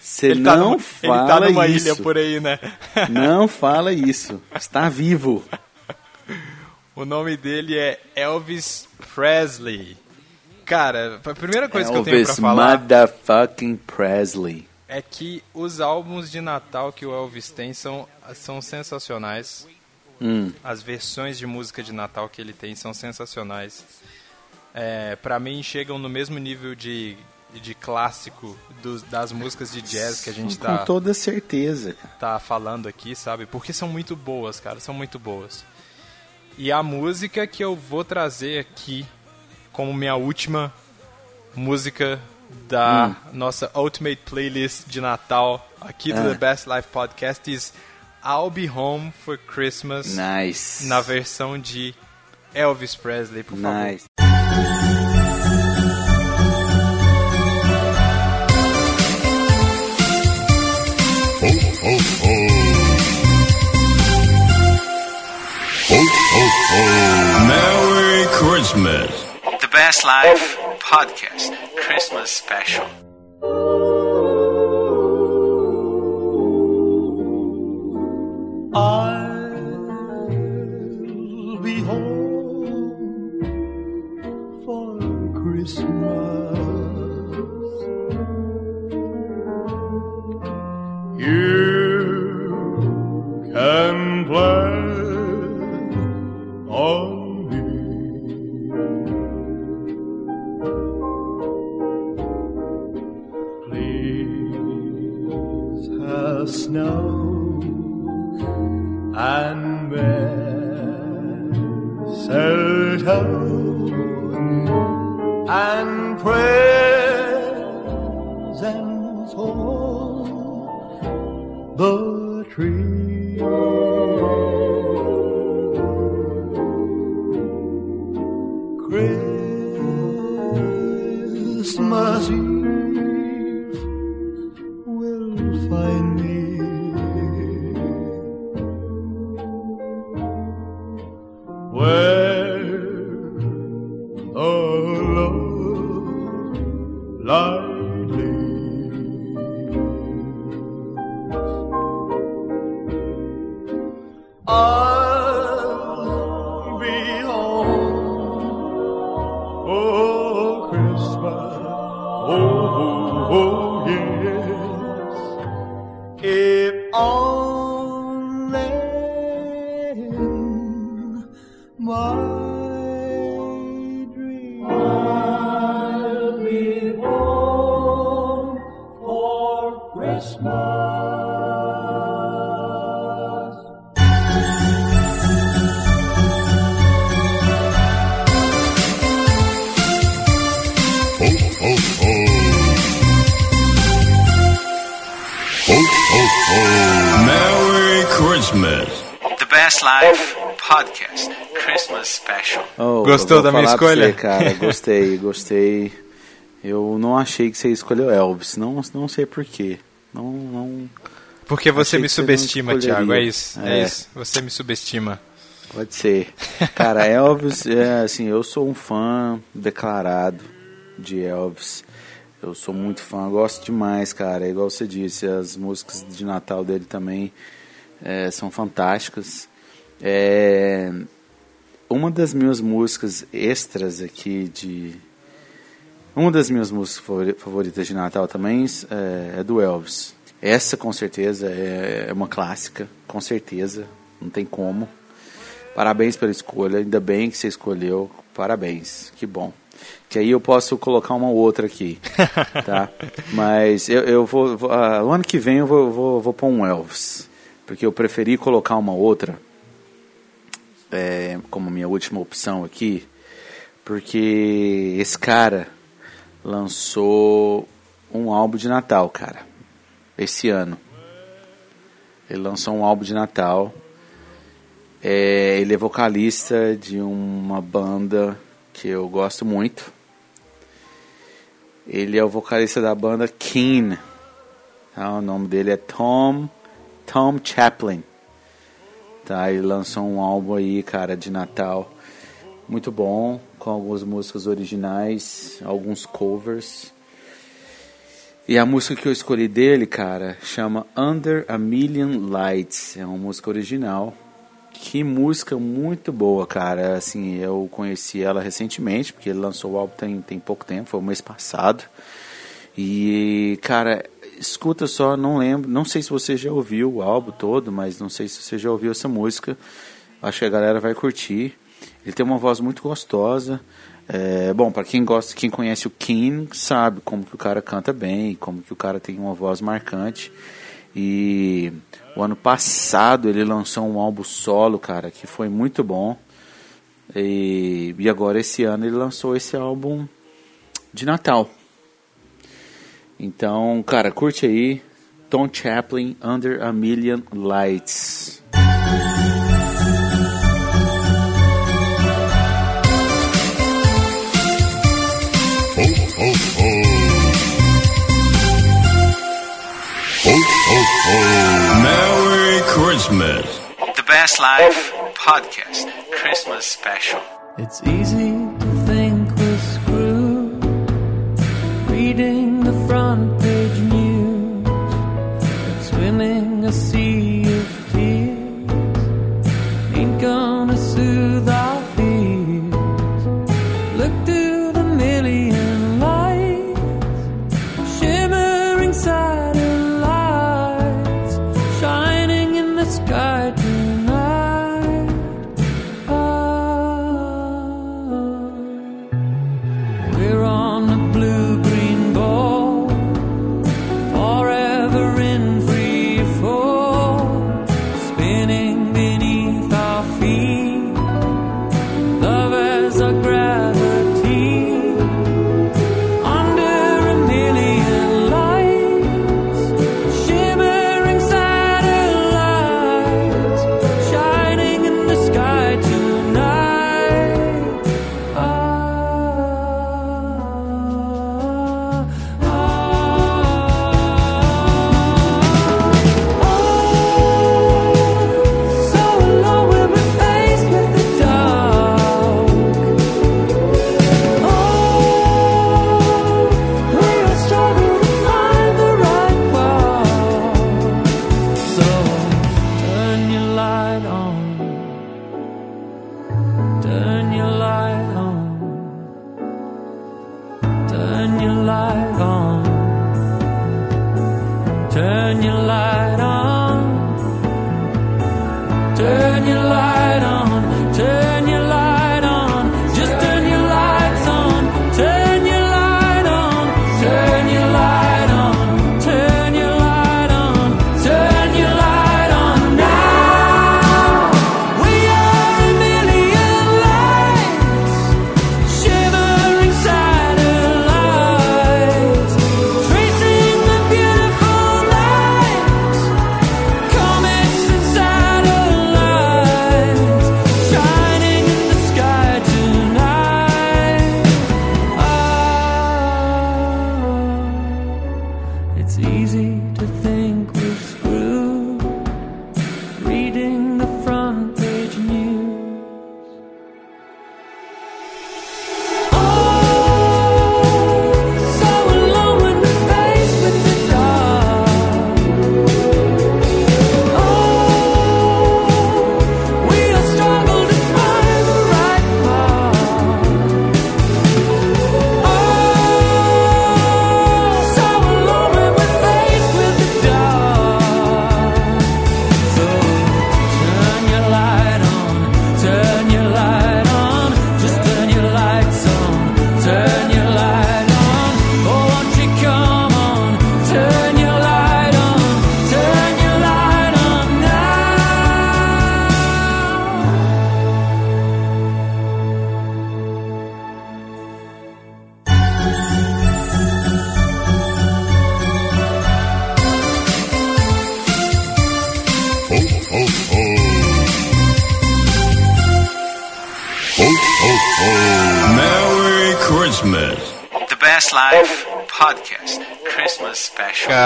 Você ele tá não numa, fala Ele tá numa isso. ilha por aí, né? Não fala isso. Está vivo. O nome dele é Elvis Presley. Cara, a primeira coisa que eu tenho pra Elvis falar motherfucking Presley. É que os álbuns de Natal que o Elvis tem são, são sensacionais. Hum. As versões de música de Natal que ele tem são sensacionais. É, para mim chegam no mesmo nível de de clássico dos- das músicas de jazz que a gente Com tá, toda certeza, tá falando aqui, sabe? Porque são muito boas, cara, são muito boas. E a música que eu vou trazer aqui como minha última música da nossa Ultimate Playlist de Natal aqui do Ah. The Best Life Podcast is I'll Be Home for Christmas Nice. na versão de Elvis Presley, por favor. Nice. Ho. Ho, ho, ho. Merry Christmas. The Best Life Podcast Christmas Special. I'll be home for Christmas. You Gostou da minha escolha? Você, cara, gostei, gostei. Eu não achei que você escolheu Elvis, não, não sei porquê. Não, não. Porque você me você subestima, escolheria. Thiago, é isso. É. É. isso. Você me subestima. Pode ser. Cara, Elvis, é assim, eu sou um fã declarado de Elvis. Eu sou muito fã, gosto demais, cara. É igual você disse, as músicas de Natal dele também é, são fantásticas. É, uma das minhas músicas extras aqui de. Uma das minhas músicas favori- favoritas de Natal também é, é do Elvis. Essa com certeza é, é uma clássica, com certeza, não tem como. Parabéns pela escolha, ainda bem que você escolheu. Parabéns, que bom. Que aí eu posso colocar uma outra aqui, tá? Mas eu, eu vou, vou ah, o ano que vem eu vou, vou, vou pôr um Elvis, porque eu preferi colocar uma outra é, como minha última opção aqui, porque esse cara lançou um álbum de Natal, cara, esse ano. Ele lançou um álbum de Natal. É, ele é vocalista de uma banda que eu gosto muito. Ele é o vocalista da banda Keen. Tá? O nome dele é Tom Tom Chaplin. Tá? Ele lançou um álbum aí, cara, de Natal. Muito bom, com algumas músicas originais, alguns covers. E a música que eu escolhi dele, cara, chama Under a Million Lights. É uma música original. Que música muito boa, cara. Assim, eu conheci ela recentemente, porque ele lançou o álbum tem, tem pouco tempo, foi o mês passado. E, cara, escuta só, não lembro, não sei se você já ouviu o álbum todo, mas não sei se você já ouviu essa música. Acho que a galera vai curtir. Ele tem uma voz muito gostosa. É, bom, para quem gosta, quem conhece o King sabe como que o cara canta bem, como que o cara tem uma voz marcante. E o ano passado ele lançou um álbum solo, cara, que foi muito bom. E, e agora esse ano ele lançou esse álbum de Natal. Então, cara, curte aí Tom Chaplin Under a Million Lights. Ho, ho, ho. Ho, ho, ho. Merry Christmas. The Best Life Podcast Christmas Special. It's easy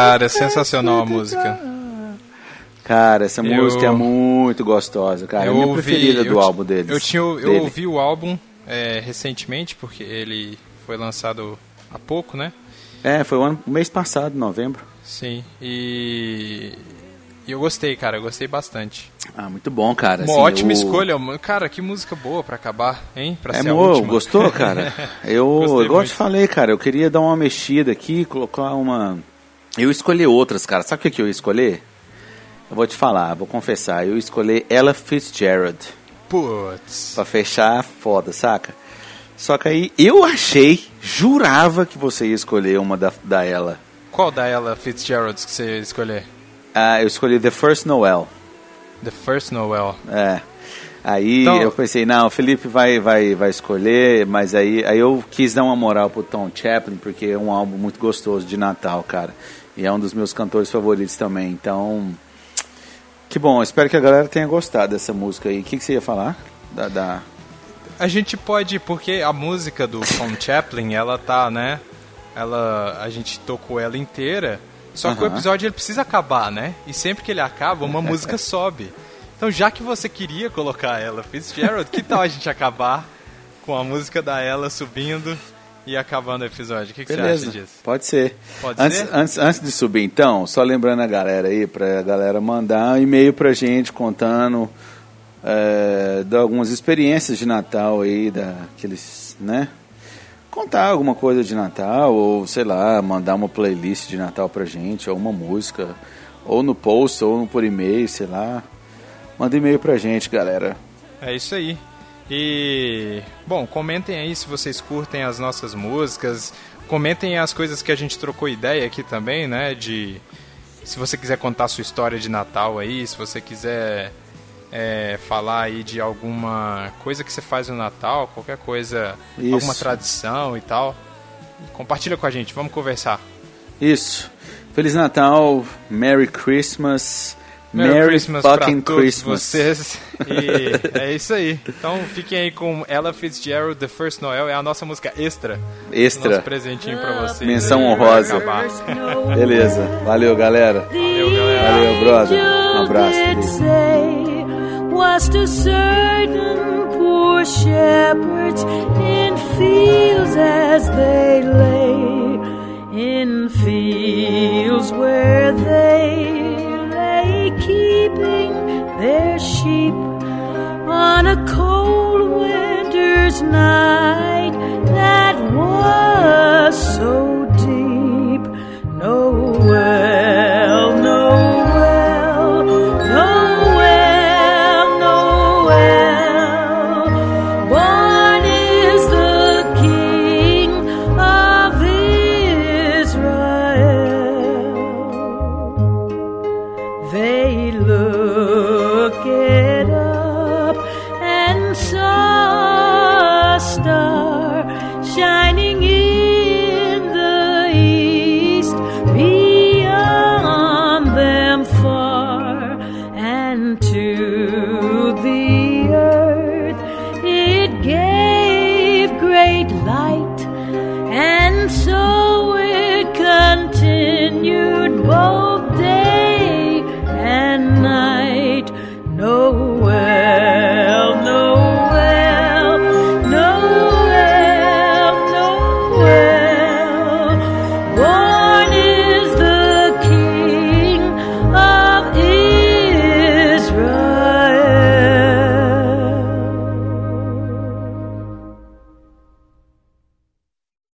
Cara, é sensacional a música. Cara, essa Eu- música é muito gostosa, cara. é a minha preferida eu do álbum deles. Eu, tinha, eu dele. ouvi o álbum é, recentemente, porque ele foi lançado há pouco, né? É, foi o, ano, mês passado, novembro. Sim, e, e eu gostei, cara, eu gostei bastante. Ah, muito bom, cara. Uma assim, ótima o- escolha, cara, que música boa pra acabar, hein? Pra É, ser a mo, última. gostou, cara? Eu, eu muito. te falei, cara, eu queria dar uma mexida aqui, colocar uma. Eu escolhi outras, cara. Sabe o que, que eu ia escolher? Eu vou te falar, vou confessar. Eu escolhi Ella Fitzgerald. Putz. Pra fechar, foda, saca? Só que aí eu achei, jurava que você ia escolher uma da, da ela. Qual da ela Fitzgerald que você ia escolher? Ah, eu escolhi The First Noel. The First Noel. É. Aí Então- eu pensei, não, o Felipe vai, vai, vai escolher, mas aí, aí eu quis dar uma moral pro Tom Chaplin, porque é um álbum muito gostoso de Natal, cara. E é um dos meus cantores favoritos também. Então, que bom, espero que a galera tenha gostado dessa música aí. O que, que você ia falar? Da, da- A gente pode, porque a música do Tom Chaplin, ela tá, né? Ela, a gente tocou ela inteira. Só que o episódio ele precisa acabar, né? E sempre que ele acaba, uma música sobe. Então, já que você queria colocar ela, Fitzgerald, que tal a gente acabar com a música da ela subindo e acabando o episódio? O que, que você acha disso? pode ser. Pode antes, ser? Antes, antes de subir, então, só lembrando a galera aí, pra galera mandar um e-mail pra gente contando é, de algumas experiências de Natal aí, daqueles, né? Contar alguma coisa de Natal, ou sei lá, mandar uma playlist de Natal pra gente, ou uma música, ou no post, ou por e-mail, sei lá. Manda e-mail pra gente, galera. É isso aí. E, bom, comentem aí se vocês curtem as nossas músicas. Comentem as coisas que a gente trocou ideia aqui também, né? De se você quiser contar sua história de Natal aí, se você quiser é, falar aí de alguma coisa que você faz no Natal, qualquer coisa, Isso. alguma tradição e tal. Compartilha com a gente, vamos conversar. Isso. Feliz Natal, Merry Christmas, Merry, Merry, Christmas pra fucking todos Christmas. vocês. E é isso aí. Então fiquem aí com Ella Fitzgerald, The First Noel, é a nossa música extra. Extra. Nosso presentinho pra vocês. Menção honrosa. Beleza. Valeu, galera. Valeu, galera. Valeu, brother. Um abraço. did Felipe. say was to certain poor shepherds in fields as they lay, in fields where they lay keeping their sheep on a cold winter's night that was so deep. Noel,